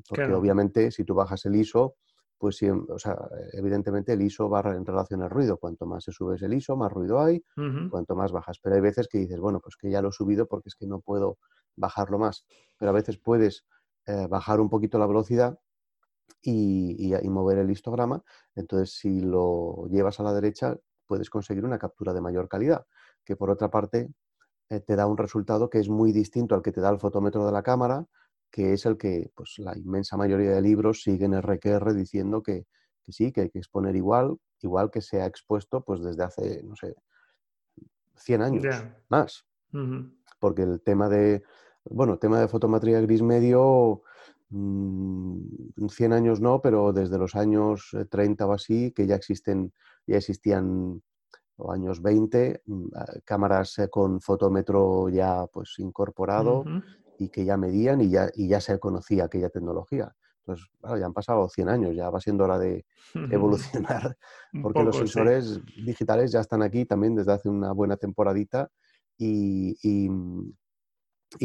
porque obviamente si tú bajas el ISO, pues o sea, evidentemente el ISO va en relación al ruido. Cuanto más se subes el ISO, más ruido hay, cuanto más bajas. Pero hay veces que dices, bueno, pues que ya lo he subido porque es que no puedo bajarlo más. Pero a veces puedes eh, bajar un poquito la velocidad y, mover el histograma. Entonces, si lo llevas a la derecha, puedes conseguir una captura de mayor calidad, que por otra parte eh, te da un resultado que es muy distinto al que te da el fotómetro de la cámara, que es el que pues, la inmensa mayoría de libros siguen RQR diciendo que, sí, que hay que exponer igual, igual que se ha expuesto pues, desde hace, no sé, 100 años más. Porque el tema de, bueno, tema de fotometría gris medio, 100 mm, años no, pero desde los años 30 o así, que ya existen, ya existían o años 20, mm, cámaras eh, con fotómetro ya pues incorporado y que ya medían y ya, y ya se conocía aquella tecnología. Entonces, ya han pasado 100 años, ya va siendo hora de evolucionar, porque los sensores digitales ya están aquí también desde hace una buena temporadita y, y,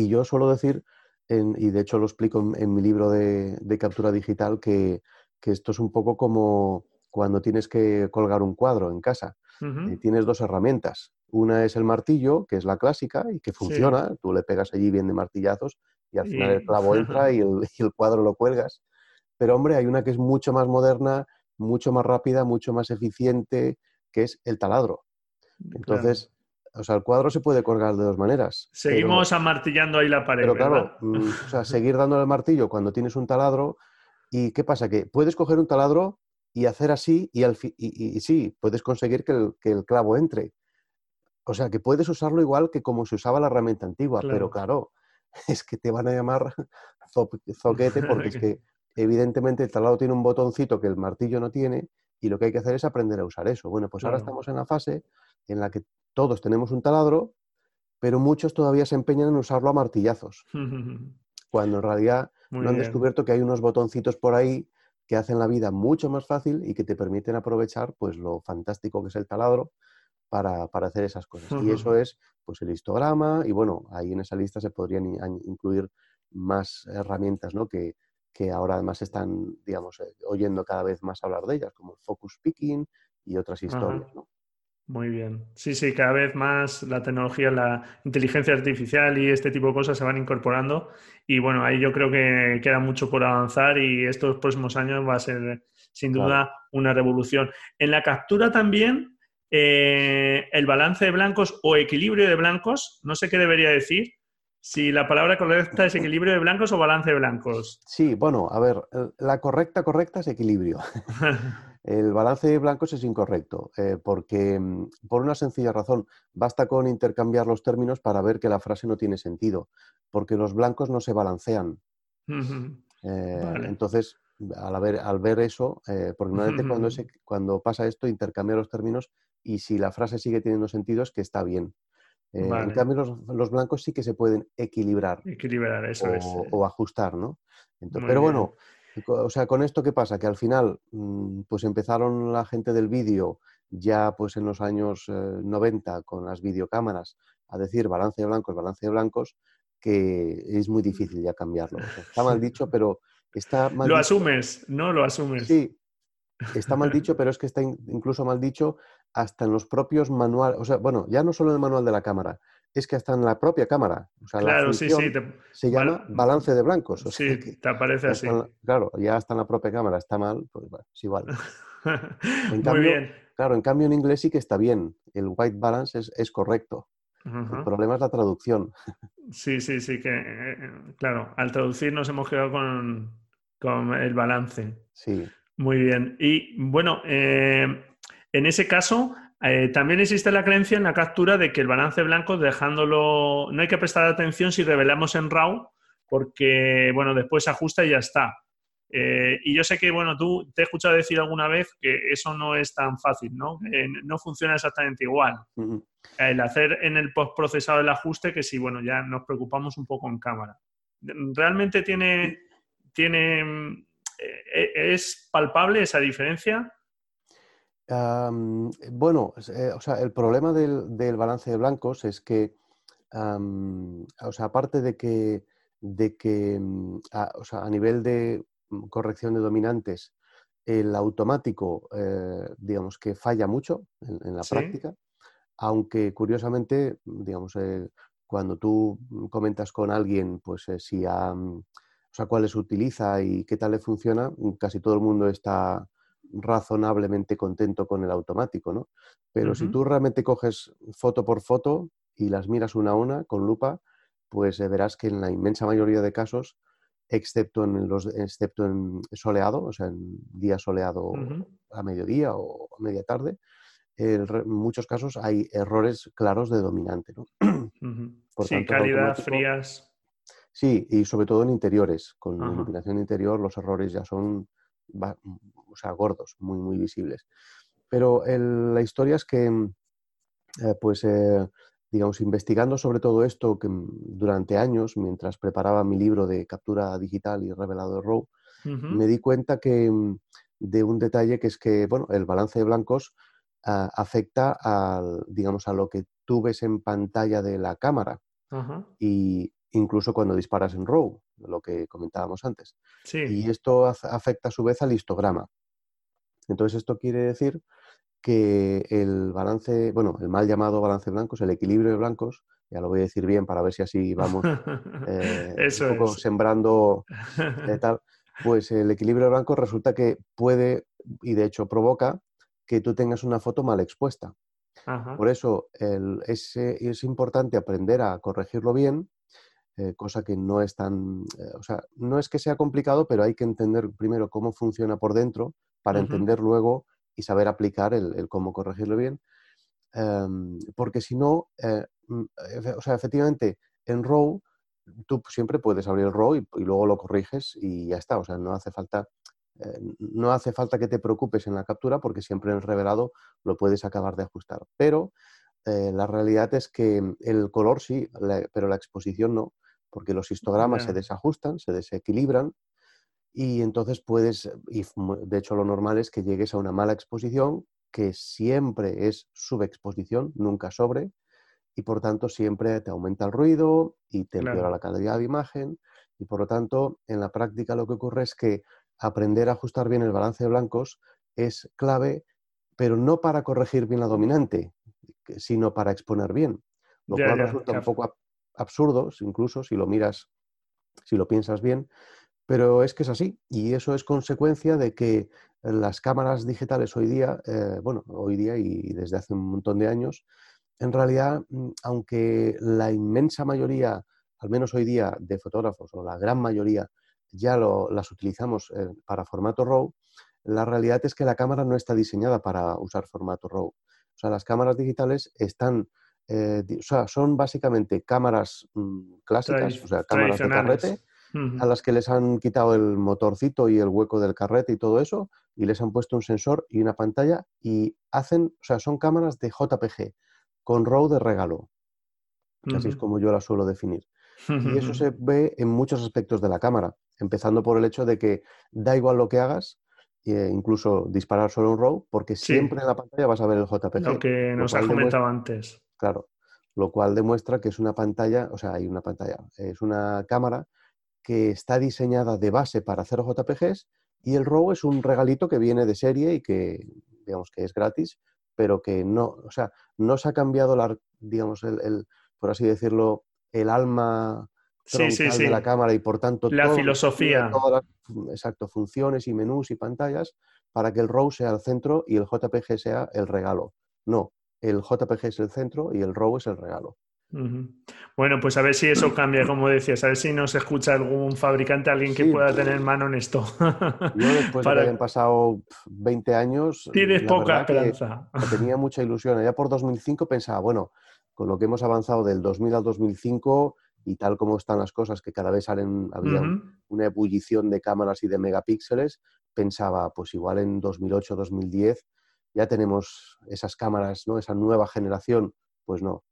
yo suelo decir, y de hecho lo explico en, mi libro de, captura digital, que, que, esto es un poco como cuando tienes que colgar un cuadro en casa. y tienes dos herramientas. Una es el martillo, que es la clásica y que funciona. Tú le pegas allí bien de martillazos y al final el clavo entra y el, cuadro lo cuelgas. Pero hombre, hay una que es mucho más moderna, mucho más rápida, mucho más eficiente, que es el taladro. Entonces, o sea, el cuadro se puede colgar de dos maneras. Seguimos amartillando ahí la pared. Pero claro, mm, o sea, seguir dándole el martillo cuando tienes un taladro. ¿Y qué pasa? Que puedes coger un taladro y hacer así y, al y, sí, puedes conseguir que el, que el clavo entre. O sea, que puedes usarlo igual que como se usaba la herramienta antigua, pero claro, es que te van a llamar zoquete porque es que evidentemente el taladro tiene un botoncito que el martillo no tiene y lo que hay que hacer es aprender a usar eso. Bueno, pues ahora estamos en la fase en la que todos tenemos un taladro, pero muchos todavía se empeñan en usarlo a martillazos, cuando en realidad no han descubierto que hay unos botoncitos por ahí que hacen la vida mucho más fácil y que te permiten aprovechar pues lo fantástico que es el taladro para, hacer esas cosas. Y eso es pues el histograma y bueno, ahí en esa lista se podrían incluir más herramientas ¿no? que, que ahora además están, digamos, eh, oyendo cada vez más hablar de ellas, como el focus picking y otras historias. ¿no? Muy bien. Sí, sí, cada vez más la tecnología, la inteligencia artificial y este tipo de cosas se van incorporando. Y bueno, ahí yo creo que queda mucho por avanzar y estos próximos años va a ser sin duda una revolución. En la captura también, eh, el balance de blancos o equilibrio de blancos, no sé qué debería decir. Si la palabra correcta es equilibrio de blancos o balance de blancos. Sí, bueno, a ver, la correcta, correcta es equilibrio. El balance de blancos es incorrecto, eh, porque mm, por una sencilla razón, basta con intercambiar los términos para ver que la frase no tiene sentido, porque los blancos no se balancean. Eh, entonces, al ver, al ver eso, eh, porque normalmente cuando, cuando pasa esto, intercambia los términos y si la frase sigue teniendo sentido es que está bien. En cambio, los, blancos sí que se pueden equilibrar. Equilibrar, eso o, es. O ajustar, ¿no? pero bueno, o sea, con esto, ¿qué pasa? Que al final, mm, pues empezaron la gente del vídeo ya pues en los años 90 eh, con las videocámaras a decir balance de blancos, balance de blancos, que es muy difícil ya cambiarlo. está mal dicho, pero está mal Lo asumes, ¿no? Lo asumes. Sí, está mal dicho, pero es que está incluso mal dicho hasta en los propios manuales, o sea, bueno, ya no solo en el manual de la cámara, es que hasta en la propia cámara. O sea, claro, sí, sí. Se llama balance de blancos. sí, te aparece así. claro, ya está en la propia cámara, está mal, pues es igual. Muy bien. Claro, en cambio en inglés sí que está bien. El white balance es, correcto. El problema es la traducción. Sí, sí, sí, que eh, claro, al traducir nos hemos quedado con, con el balance. Sí. Muy bien. Y bueno, eh, en ese caso, eh, también existe la creencia en la captura de que el balance blanco, dejándolo, no hay que prestar atención si revelamos en RAW, porque bueno, después se ajusta y ya está. Eh, y yo sé que, bueno, tú te he escuchado decir alguna vez que eso no es tan fácil, ¿no? no funciona exactamente igual. El hacer en el postprocesado el ajuste que si, bueno, ya nos preocupamos un poco en cámara. ¿Realmente tiene, tiene eh, ¿Es palpable esa diferencia? Bueno, eh, o sea, el problema del, balance de blancos es que, o sea, aparte de que, de que mm, a, o sea, a nivel de mm, corrección de dominantes, el automático, eh, digamos que falla mucho en, la práctica, aunque curiosamente, digamos, cuando tú comentas con alguien, pues si ha o sea, cuáles utiliza y qué tal le funciona, mm, casi todo el mundo está razonablemente contento con el automático, ¿no? Pero si tú realmente coges foto por foto y las miras una a una con lupa, pues eh, verás que en la inmensa mayoría de casos, excepto en, los, excepto en soleado, o sea, en día soleado a mediodía o a media tarde, en muchos casos hay errores claros de dominante. ¿no? sí, calidad, frías. Sí, y sobre todo en interiores. Con iluminación interior los errores ya son o sea, gordos, muy, muy visibles. Pero la historia es que, mm, eh, pues, eh, digamos, investigando sobre todo esto que, mm, durante años, mientras preparaba mi libro de captura digital y revelado de RAW, me di cuenta que, mm, de un detalle que es que, bueno, el balance de blancos ah, afecta al, digamos, a lo que tú ves en pantalla de la cámara. Y incluso cuando disparas en RAW, lo que comentábamos antes. Y esto afecta a su vez al histograma. Entonces, esto quiere decir que el balance, bueno, el mal llamado balance blancos, el equilibrio de blancos, ya lo voy a decir bien para ver si así vamos eh, un poco sembrando eh, tal, pues el equilibrio de blancos resulta que puede, y de hecho provoca, que tú tengas una foto mal expuesta. Por eso es, es, importante aprender a corregirlo bien eh, cosa que no es tan, eh, o sea, no es que sea complicado, pero hay que entender primero cómo funciona por dentro para entender luego y saber aplicar el, cómo corregirlo bien. Em, porque si no, eh, mm, o sea, efectivamente, en RAW tú siempre puedes abrir el RAW y, luego lo corriges y ya está. O sea, no hace falta, no hace falta que te preocupes en la captura porque siempre en el revelado lo puedes acabar de ajustar. Pero la realidad es que el color sí, pero la exposición no porque los histogramas se desajustan, se desequilibran y entonces puedes, y de hecho lo normal es que llegues a una mala exposición que siempre es subexposición, nunca sobre, y por tanto siempre te aumenta el ruido y te empeora la calidad de imagen, y por lo tanto en la práctica lo que ocurre es que aprender a ajustar bien el balance de blancos es clave, pero no para corregir bien la dominante, sino para exponer bien, lo cual resulta un poco absurdos, incluso si lo miras, si lo piensas bien, pero es que es así y eso es consecuencia de que las cámaras digitales hoy día, eh, bueno, hoy día y desde hace un montón de años, en realidad, mm, aunque la inmensa mayoría, al menos hoy día, de fotógrafos o la gran mayoría, ya las utilizamos eh, para formato RAW, la realidad es que la cámara no está diseñada para usar formato RAW. O sea, las cámaras digitales están eh, o sea, son básicamente cámaras mm, clásicas, o sea, cámaras de carrete, a las que les han quitado el motorcito y el hueco del carrete y todo eso, y les han puesto un sensor y una pantalla, y hacen, o sea, son cámaras de JPG, con RAW de regalo. Así es como yo la suelo definir. Y eso se ve en muchos aspectos de la cámara, empezando por el hecho de que da igual lo que hagas, e incluso disparar solo un RAW, porque siempre en la pantalla vas a ver el JPG. Lo que nos ha comentado antes. Claro, lo cual demuestra que es una pantalla, o sea, hay una pantalla, es una cámara que está diseñada de base para hacer JPGs y el RAW es un regalito que viene de serie y que, digamos, que es gratis, pero que no, o sea, no se ha cambiado, la, digamos, el, por así decirlo, el alma troncal de la cámara y por tanto la filosofía. Todas las, exacto, funciones y menús y pantallas para que el RAW sea el centro y el JPG sea el regalo. No, el JPG es el centro y el RAW es el regalo. Bueno, pues a ver si eso cambia, como decías, a ver si nos escucha algún fabricante, alguien que pueda tener mano en esto. Yo después de que hayan pasado 20 años... Tienes poca esperanza. Tenía mucha ilusión. Ya por 2005 pensaba, bueno, con lo que hemos avanzado del 2000 al 2005 y tal como están las cosas, que cada vez salen, había una ebullición de cámaras y de megapíxeles, pensaba, pues igual en 2008, 2010 ya tenemos esas cámaras, ¿no? Esa nueva generación, pues no.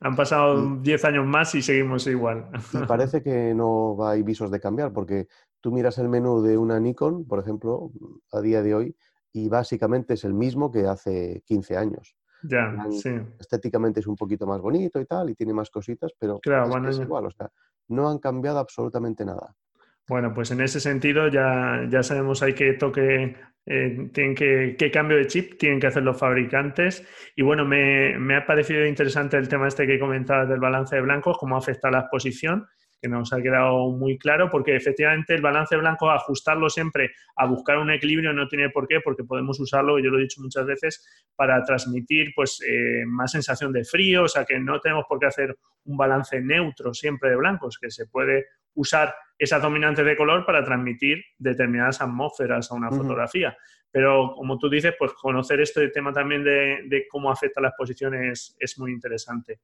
Han pasado 10 años más y seguimos igual. Y parece que no hay visos de cambiar, porque tú miras el menú de una Nikon, por ejemplo, a día de hoy, y básicamente es el mismo que hace 15 años. Ya, sí. Estéticamente es un poquito más bonito y tal, y tiene más cositas, pero es, igual, o sea, no han cambiado absolutamente nada. Bueno, pues en ese sentido ya, ya sabemos hay que toque, eh, tienen que, qué cambio de chip tienen que hacer los fabricantes. Y bueno, me, me, ha parecido interesante el tema este que comentabas del balance de blancos, cómo afecta la exposición que nos ha quedado muy claro, porque efectivamente el balance blanco, ajustarlo siempre a buscar un equilibrio no tiene por qué, porque podemos usarlo, yo lo he dicho muchas veces, para transmitir pues, eh, más sensación de frío, o sea que no tenemos por qué hacer un balance neutro siempre de blancos, que se puede usar esas dominantes de color para transmitir determinadas atmósferas a una fotografía. Pero como tú dices, pues conocer este tema también de, de cómo afecta la exposición es, es muy interesante.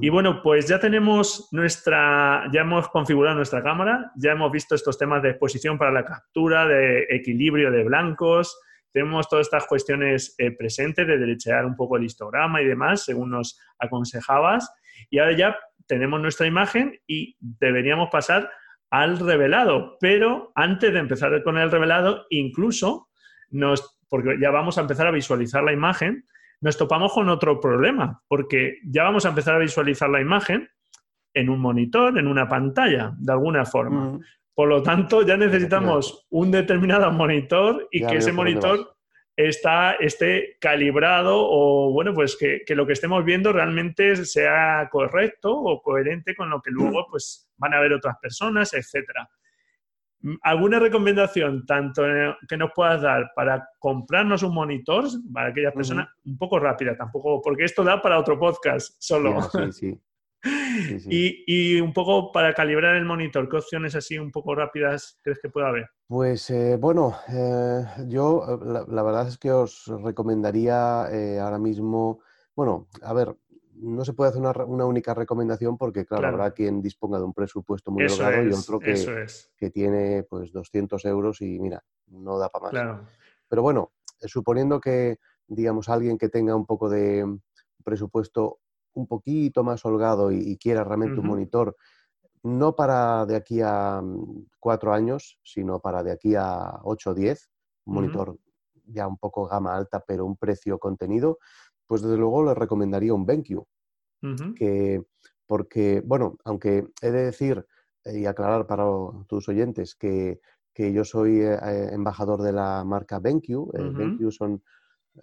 Y bueno, pues ya tenemos nuestra, ya hemos configurado nuestra cámara, ya hemos visto estos temas de exposición para la captura, de equilibrio de blancos, tenemos todas estas cuestiones eh, presentes de derechear un poco el histograma y demás, según nos aconsejabas. Y ahora ya tenemos nuestra imagen y deberíamos pasar al revelado. Pero antes de empezar con el revelado, incluso nos, porque ya vamos a empezar a visualizar la imagen, nos topamos con otro problema, porque ya vamos a empezar a visualizar la imagen en un monitor, en una pantalla, de alguna forma. Por lo tanto, ya necesitamos un determinado monitor y que ese monitor está, esté calibrado o, bueno, pues que, que, lo que estemos viendo realmente sea correcto o coherente con lo que luego pues, van a ver otras personas, etcétera. ¿Alguna recomendación tanto que nos puedas dar para comprarnos un monitor para aquellas personas un poco rápida, tampoco, porque esto da para otro podcast solo? Sí, sí. y, un poco para calibrar el monitor, ¿qué opciones así un poco rápidas crees que puede haber? Pues eh, bueno, eh, yo la, la, verdad es que os recomendaría eh, ahora mismo, bueno, a ver, no se puede hacer una, única recomendación porque, claro, habrá quien disponga de un presupuesto muy holgado y otro que, que, tiene pues 200 euros y mira, no da para más. Pero bueno, eh, suponiendo que, digamos, alguien que tenga un poco de presupuesto un poquito más holgado y, quiera realmente un monitor, no para de aquí a mm, cuatro años, sino para de aquí a ocho o diez, un monitor ya un poco gama alta, pero un precio contenido, pues desde luego les recomendaría un BenQ. que, porque, bueno, aunque he de decir y aclarar para tus oyentes que, yo soy eh, eh, embajador de la marca BenQ. Eh, BenQ son,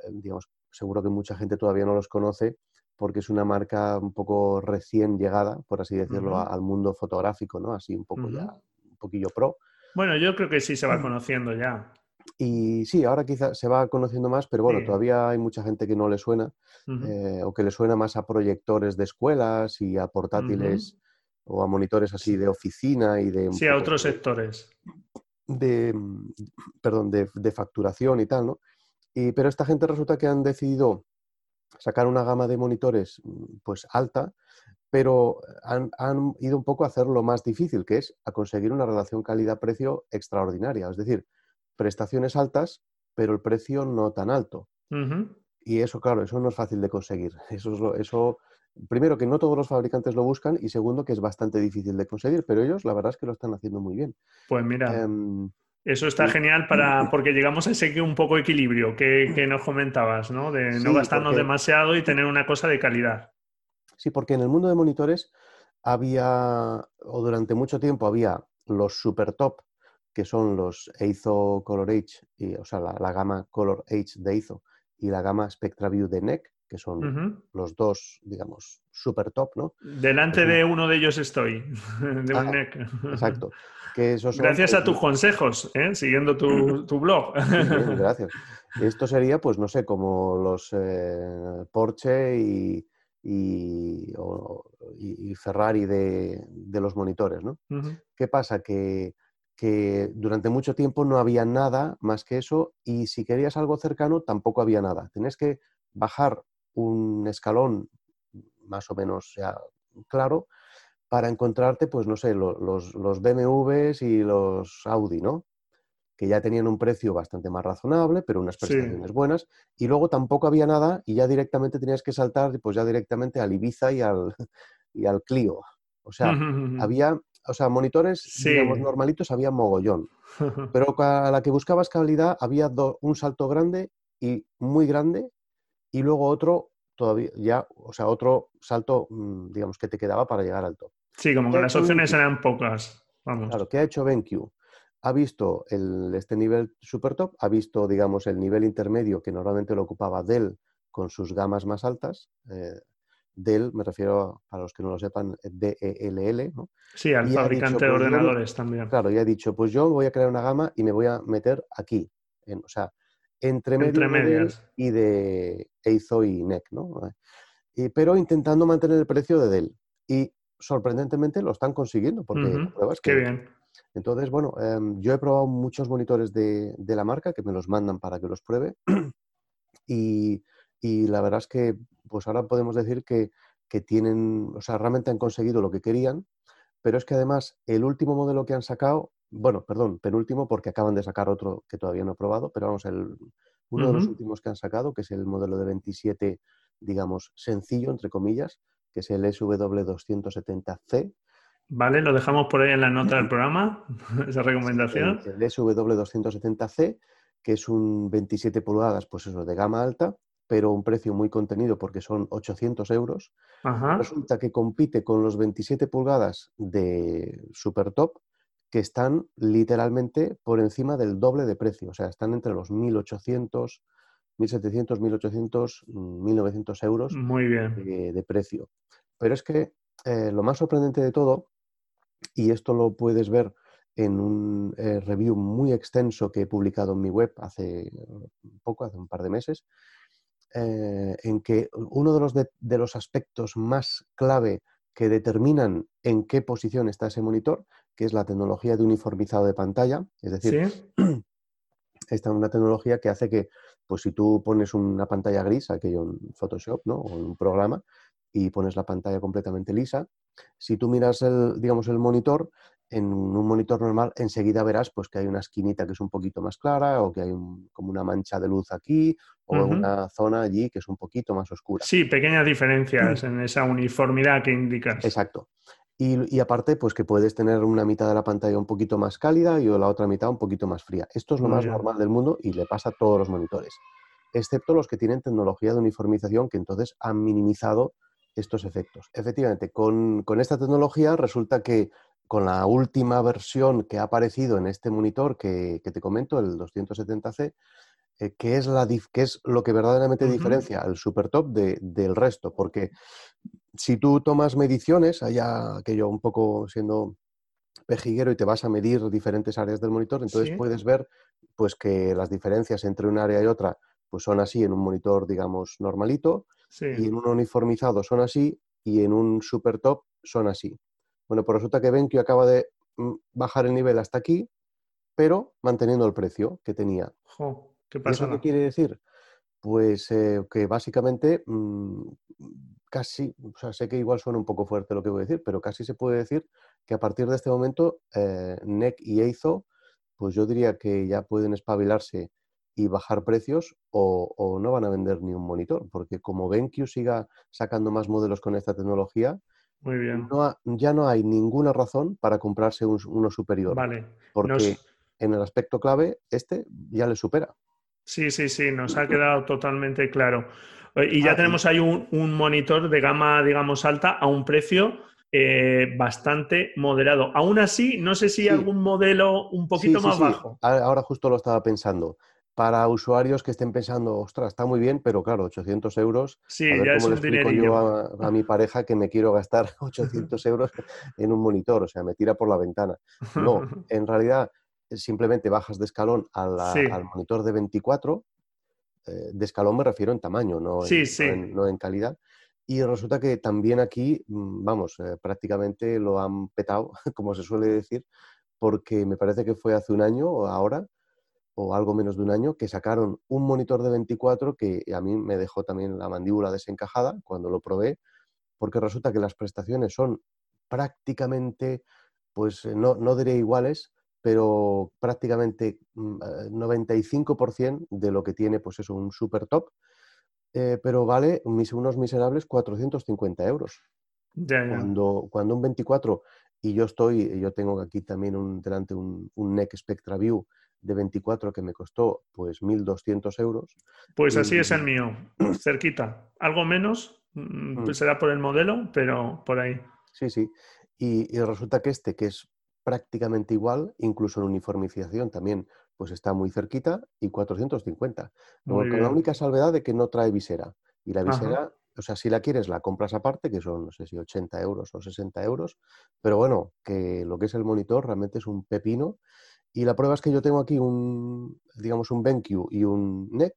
digamos, seguro que mucha gente todavía no los conoce porque es una marca un poco recién llegada, por así decirlo, al mundo fotográfico, ¿no? Así un poco ya, un poquillo pro. Bueno, yo creo que sí se va conociendo ya. Y sí, ahora quizá se va conociendo más, pero bueno, todavía hay mucha gente que no le suena eh, o que le suena más a proyectores de escuelas y a portátiles o a monitores así de oficina y de... Sí, a otros sectores. De, mm, perdón, de, facturación y tal, ¿no? Y, pero esta gente resulta que han decidido sacar una gama de monitores mm, pues alta, pero han, han ido un poco a hacer lo más difícil, que es a conseguir una relación calidad-precio extraordinaria. Es decir, prestaciones altas, pero el precio no tan alto. Y eso, claro, eso no es fácil de conseguir. Eso, eso, primero, que no todos los fabricantes lo buscan y segundo, que es bastante difícil de conseguir, pero ellos la verdad es que lo están haciendo muy bien. Pues mira. Em, eso está genial para, porque llegamos a ese un poco equilibrio que, que nos comentabas, ¿no? De no gastarnos demasiado y tener una cosa de calidad. Sí, porque en el mundo de monitores había, o durante mucho tiempo había los super top, que son los Eizo Color H, y, o sea, la, gama Color H de Eizo y la gama SpectraView de NEC, que son los dos, digamos, super top, ¿no? Delante de uno de ellos estoy, de un NEC. Exacto. Gracias a tus consejos, ¿eh? siguiendo tu, blog. gracias. Esto sería, pues, no sé, como los eh, Porsche y, y, Ferrari de, los monitores, ¿no? ¿Qué pasa? Que, que durante mucho tiempo no había nada más que eso y si querías algo cercano tampoco había nada. Tenías que bajar un escalón más o menos ya claro para encontrarte, pues no sé, los, los BMWs y los Audi, ¿no? Que ya tenían un precio bastante más razonable, pero unas prestaciones buenas. Y luego tampoco había nada y ya directamente tenías que saltar, pues ya directamente al Ibiza y al, y al Clio. O sea, había, o sea, monitores, digamos, normalitos había mogollón. Pero a la que buscabas calidad había un salto grande y muy grande y luego otro todavía, ya, o sea, otro salto, mm, digamos, que te quedaba para llegar al top. Sí, como que las opciones eran pocas. Vamos. Claro, ¿qué ha hecho BenQ? Ha visto el, este nivel super top, ha visto, digamos, el nivel intermedio que normalmente lo ocupaba Dell con sus gamas más altas. Eh, Dell, me refiero, para los que no lo sepan, DELL, ¿no? Sí, al fabricante de pues ordenadores también. Claro, y ha dicho, pues yo voy a crear una gama y me voy a meter aquí. En, o sea, entre, medio y de Eizo y NEC, ¿no? Y, pero intentando mantener el precio de Dell. Y sorprendentemente lo están consiguiendo, porque que... Qué bien. Entonces, bueno, em, yo he probado muchos monitores de, la marca que me los mandan para que los pruebe y, la verdad es que, pues ahora podemos decir que, que, tienen, o sea, realmente han conseguido lo que querían, pero es que además el último modelo que han sacado, bueno, perdón, penúltimo porque acaban de sacar otro que todavía no he probado, pero vamos, el, uno de los últimos que han sacado, que es el modelo de 27, digamos, sencillo, entre comillas, que es el SW270C. Vale, lo dejamos por ahí en la nota del programa, esa recomendación. El, SW270C, que es un 27 pulgadas, pues eso, de gama alta, pero un precio muy contenido porque son 800 euros. Resulta que compite con los 27 pulgadas de Super Top, que están literalmente por encima del doble de precio, o sea, están entre los 1800 1.700, 1.800, 1.900 euros Muy bien. De, precio. Pero es que eh, lo más sorprendente de todo, y esto lo puedes ver en un eh, review muy extenso que he publicado en mi web hace poco, hace un par de meses, eh, en que uno de los, de, los aspectos más clave que determinan en qué posición está ese monitor, que es la tecnología de uniformizado de pantalla, es decir, ¿Sí? esta es una tecnología que hace que pues si tú pones una pantalla gris, aquello en Photoshop, ¿no? O en un programa, y pones la pantalla completamente lisa, si tú miras el, digamos, el monitor, en un monitor normal enseguida verás pues, que hay una esquinita que es un poquito más clara o que hay como una mancha de luz aquí o una zona allí que es un poquito más oscura. Sí, pequeñas diferencias en esa uniformidad que indicas. Exacto. Y, aparte, pues que puedes tener una mitad de la pantalla un poquito más cálida y la otra mitad un poquito más fría. Esto es lo más normal del mundo y le pasa a todos los monitores, excepto los que tienen tecnología de uniformización que entonces han minimizado estos efectos. Efectivamente, con, esta tecnología resulta que con la última versión que ha aparecido en este monitor que, te comento, el 270C, eh, que, es la, que es lo que verdaderamente diferencia al super top del resto, porque si tú tomas mediciones, allá que yo un poco siendo pejiguero y te vas a medir diferentes áreas del monitor, entonces puedes ver pues que las diferencias entre un área y otra pues son así en un monitor, digamos, normalito, y en un uniformizado son así, y en un super top son así. Bueno, pues resulta que BenQ acaba de mm, bajar el nivel hasta aquí, pero manteniendo el precio que tenía. ¿Qué pasa? ¿Eso qué quiere decir? Pues eh, que básicamente mm, casi, o sea, sé que igual suena un poco fuerte lo que voy a decir, pero casi se puede decir que a partir de este momento eh, NEC y Eizo, pues yo diría que ya pueden espabilarse y bajar precios o, no van a vender ni un monitor, porque como BenQ siga sacando más modelos con esta tecnología, Muy bien. ya no hay ninguna razón para comprarse uno superior. Vale. Porque en el aspecto clave, este ya le supera. Sí, sí, sí, nos ha quedado totalmente claro. Eh, y ya ah, tenemos ahí un, monitor de gama, digamos, alta a un precio eh, bastante moderado. Aún así, no sé si hay algún modelo un poquito más bajo. Ahora justo lo estaba pensando. Para usuarios que estén pensando, ostras, está muy bien, pero claro, 800 euros. Sí, a ver ya cómo le explico yo a, mi pareja que me quiero gastar 800 euros en un monitor, o sea, me tira por la ventana. No, en realidad simplemente bajas de escalón al monitor de 24. Eh, de escalón me refiero en tamaño, no no en calidad. Y resulta que también aquí, mm, vamos, eh, prácticamente lo han petado, como se suele decir, porque me parece que fue hace un año o ahora, o algo menos de un año, que sacaron un monitor de 24 que a mí me dejó también la mandíbula desencajada cuando lo probé, porque resulta que las prestaciones son prácticamente, pues eh, no, no diré iguales, pero prácticamente 95% mm, eh, de lo que tiene, pues es un super top eh, pero vale unos miserables 450 euros. Cuando, cuando un 24, y yo estoy, yo tengo aquí también un, delante un, un NEC Spectra View de 24 que me costó pues 1.200 euros. Pues así es el mío, cerquita. Algo menos, mm, mm. pues será por el modelo, pero por ahí. Sí, sí. Y, y, resulta que este, que es prácticamente igual, incluso en uniformización también, pues está muy cerquita y 450. con la única salvedad de que no trae visera. Y la visera, o sea, si la quieres, la compras aparte, que son, no sé si 80 euros o 60 euros, pero bueno, que lo que es el monitor realmente es un pepino. Y la prueba es que yo tengo aquí un, digamos, un BenQ y un NEC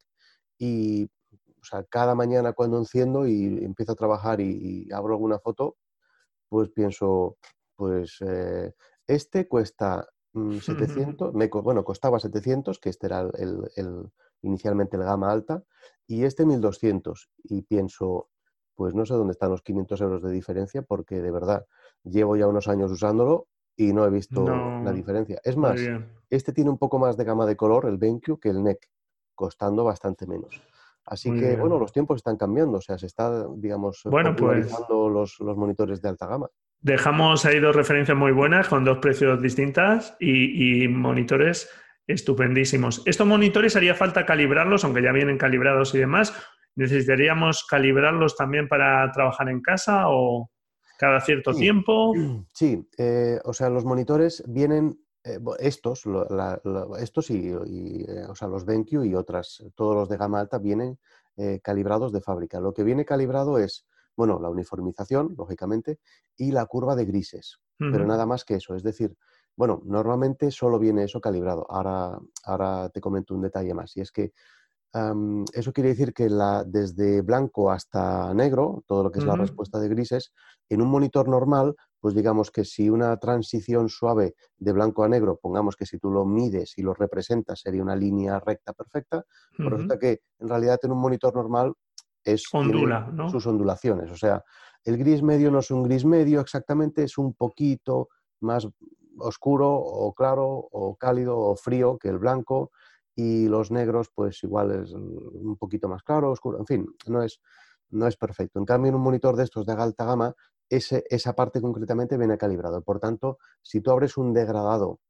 y, o sea, cada mañana cuando enciendo y empiezo a trabajar y, abro alguna foto, pues pienso, pues eh, este cuesta 700, mm, me, bueno, costaba 700, que este era el, inicialmente el gama alta, y este 1200. Y pienso, pues no sé dónde están los 500 euros de diferencia, porque de verdad llevo ya unos años usándolo y no he visto la diferencia. Es más, este tiene un poco más de gama de color, el BenQ, que el NEC, costando bastante menos. Así que, bueno, los tiempos están cambiando, o sea, se está, digamos, bueno, pues los, los monitores de alta gama. Dejamos ahí dos referencias muy buenas con dos precios distintas y, monitores estupendísimos. Estos monitores haría falta calibrarlos, aunque ya vienen calibrados y demás. ¿Necesitaríamos calibrarlos también para trabajar en casa o cada cierto tiempo? Sí, eh, o sea, los monitores vienen, eh, estos, estos y, eh, o sea, los BenQ y otras, todos los de gama alta vienen calibrados de fábrica. Lo que viene calibrado es bueno, la uniformización, lógicamente, y la curva de grises, pero nada más que eso. Es decir, bueno, normalmente solo viene eso calibrado. Ahora, ahora te comento un detalle más, y es que eso quiere decir que la, desde blanco hasta negro, todo lo que es la respuesta de grises, en un monitor normal, pues digamos que si una transición suave de blanco a negro, pongamos que si tú lo mides y lo representas sería una línea recta perfecta, pues resulta que en realidad en un monitor normal es sus ondulaciones. O sea, el gris medio no es un gris medio exactamente, es un poquito más oscuro o claro o cálido o frío que el blanco y los negros pues igual es un poquito más claro, oscuro, en fin, no es, no es perfecto. En cambio, en un monitor de estos de alta gama, ese, esa parte concretamente viene calibrado. Por tanto, si tú abres un degradado,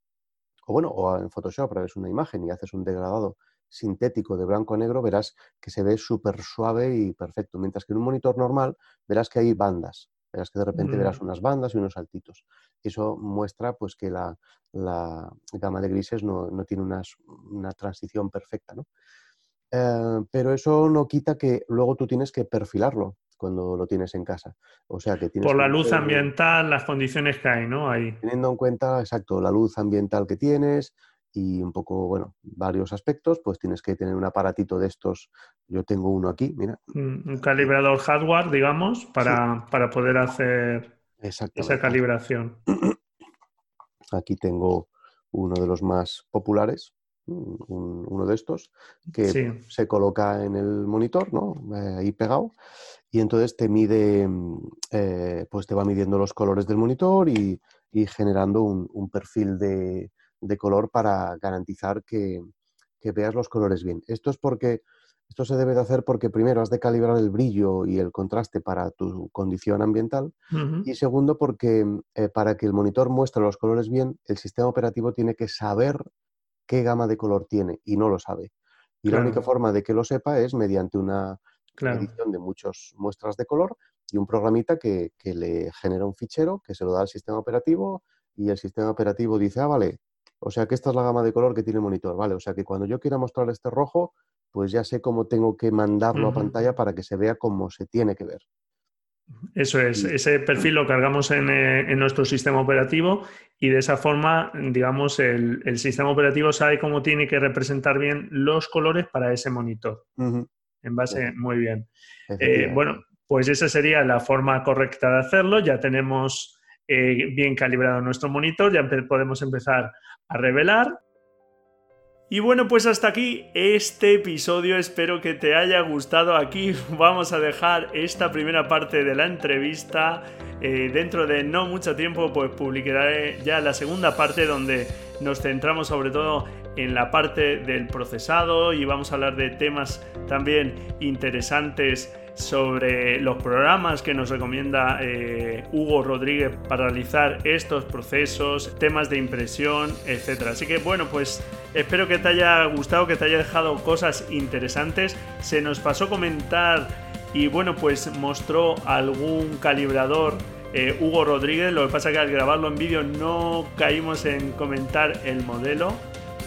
o bueno, o en Photoshop abres una imagen y haces un degradado sintético de blanco a negro, verás que se ve súper suave y perfecto. Mientras que en un monitor normal verás que hay bandas. Verás que de repente verás unas bandas y unos saltitos. Eso muestra pues que la, gama de grises no, tiene una transición perfecta. ¿no? Eh, pero eso no quita que luego tú tienes que perfilarlo cuando lo tienes en casa. O sea que Por la luz ambiental, las condiciones que hay, ¿no? Ahí. Teniendo en cuenta, exacto, la luz ambiental que tienes, y un poco, bueno, varios aspectos, pues tienes que tener un aparatito de estos. Yo tengo uno aquí, mira. Un calibrador hardware, digamos, para, para poder hacer esa calibración. Aquí tengo uno de los más populares, uno de estos, que se coloca en el monitor, ¿no? Eh, ahí pegado. Y entonces te mide, eh, pues te va midiendo los colores del monitor y, generando un perfil de, de color para garantizar que, veas los colores bien. Esto es porque esto se debe de hacer porque primero has de calibrar el brillo y el contraste para tu condición ambiental y segundo porque eh, para que el monitor muestre los colores bien, el sistema operativo tiene que saber qué gama de color tiene y no lo sabe. Y la única forma de que lo sepa es mediante una edición de muchas muestras de color y un programita que, que, le genera un fichero que se lo da al sistema operativo y el sistema operativo dice, ah, vale, o sea que esta es la gama de color que tiene el monitor, ¿vale? O sea que cuando yo quiera mostrar este rojo, pues ya sé cómo tengo que mandarlo a pantalla para que se vea como se tiene que ver. Eso es, ese perfil lo cargamos en, eh, nuestro sistema operativo y de esa forma, digamos, el, sistema operativo sabe cómo tiene que representar bien los colores para ese monitor. En base, muy bien. Eh, bueno, pues esa sería la forma correcta de hacerlo. Ya tenemos eh, bien calibrado nuestro monitor, ya podemos empezar a revelar. Y bueno, pues hasta aquí este episodio, espero que te haya gustado. Aquí vamos a dejar esta primera parte de la entrevista. Eh, dentro de no mucho tiempo, pues publicaré ya la segunda parte donde nos centramos sobre todo en la parte del procesado y vamos a hablar de temas también interesantes sobre los programas que nos recomienda eh, Hugo Rodríguez para realizar estos procesos, temas de impresión, etc. Así que bueno, pues espero que te haya gustado, que te haya dejado cosas interesantes. Se nos pasó comentar y bueno, pues mostró algún calibrador eh, Hugo Rodríguez. Lo que pasa que al grabarlo en vídeo no caímos en comentar el modelo.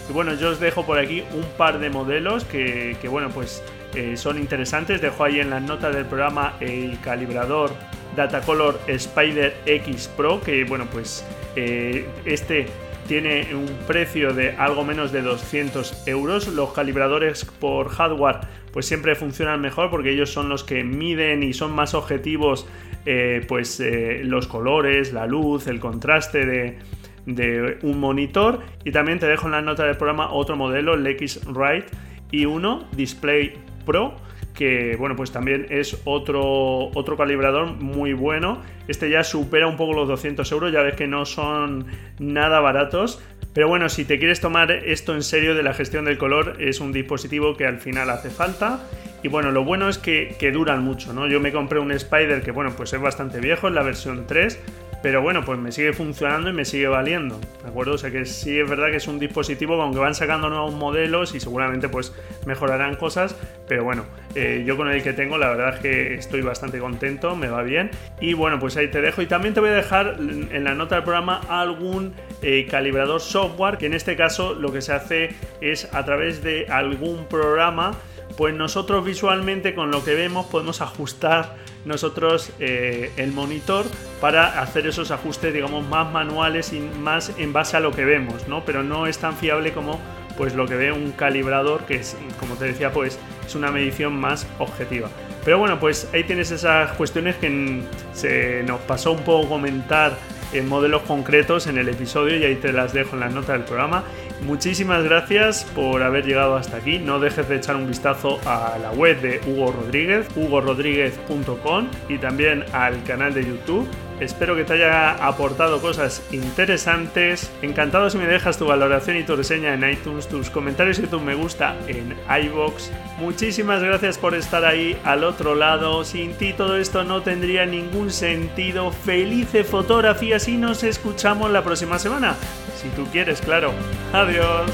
Y bueno, yo os dejo por aquí un par de modelos que, que bueno, pues eh, son interesantes. Dejo ahí en las notas del programa el calibrador Datacolor Spider X Pro, que bueno, pues eh, este tiene un precio de algo menos de 200 euros. Los calibradores por hardware pues siempre funcionan mejor porque ellos son los que miden y son más objetivos eh, pues los colores, la luz, el contraste de, de, un monitor. Y también te dejo en la nota del programa otro modelo, el X-Rite i1 Display Pro, que bueno, pues también es otro, otro calibrador muy bueno. Este ya supera un poco los 200 euros, ya ves que no son nada baratos. Pero bueno, si te quieres tomar esto en serio de la gestión del color, es un dispositivo que al final hace falta. Y bueno, lo bueno es que, que duran mucho, ¿no? Yo me compré un Spider que, bueno, pues es bastante viejo, es la versión 3, pero bueno, pues me sigue funcionando y me sigue valiendo, ¿de acuerdo? O sea que sí es verdad que es un dispositivo aunque van sacando nuevos modelos y seguramente pues mejorarán cosas, pero bueno, eh, yo con el que tengo la verdad es que estoy bastante contento, me va bien y bueno, pues ahí te dejo y también te voy a dejar en la nota del programa algún eh, calibrador software que en este caso lo que se hace es a través de algún programa pues nosotros visualmente con lo que vemos podemos ajustar nosotros eh, el monitor para hacer esos ajustes digamos más manuales y más en base a lo que vemos, ¿no? Pero no es tan fiable como pues lo que ve un calibrador que es, como te decía, pues es una medición más objetiva. Pero bueno, pues ahí tienes esas cuestiones que se nos pasó un poco comentar en modelos concretos en el episodio y ahí te las dejo en las notas del programa. Muchísimas gracias por haber llegado hasta aquí. No dejes de echar un vistazo a la web de Hugo Rodríguez, hugorodríguez.com y también al canal de YouTube Espero que te haya aportado cosas interesantes. Encantado si me dejas tu valoración y tu reseña en iTunes, tus comentarios y tu me gusta en iBox. Muchísimas gracias por estar ahí al otro lado. Sin ti todo esto no tendría ningún sentido. Felice fotografía si nos escuchamos la próxima semana. Si tú quieres, claro. Adiós.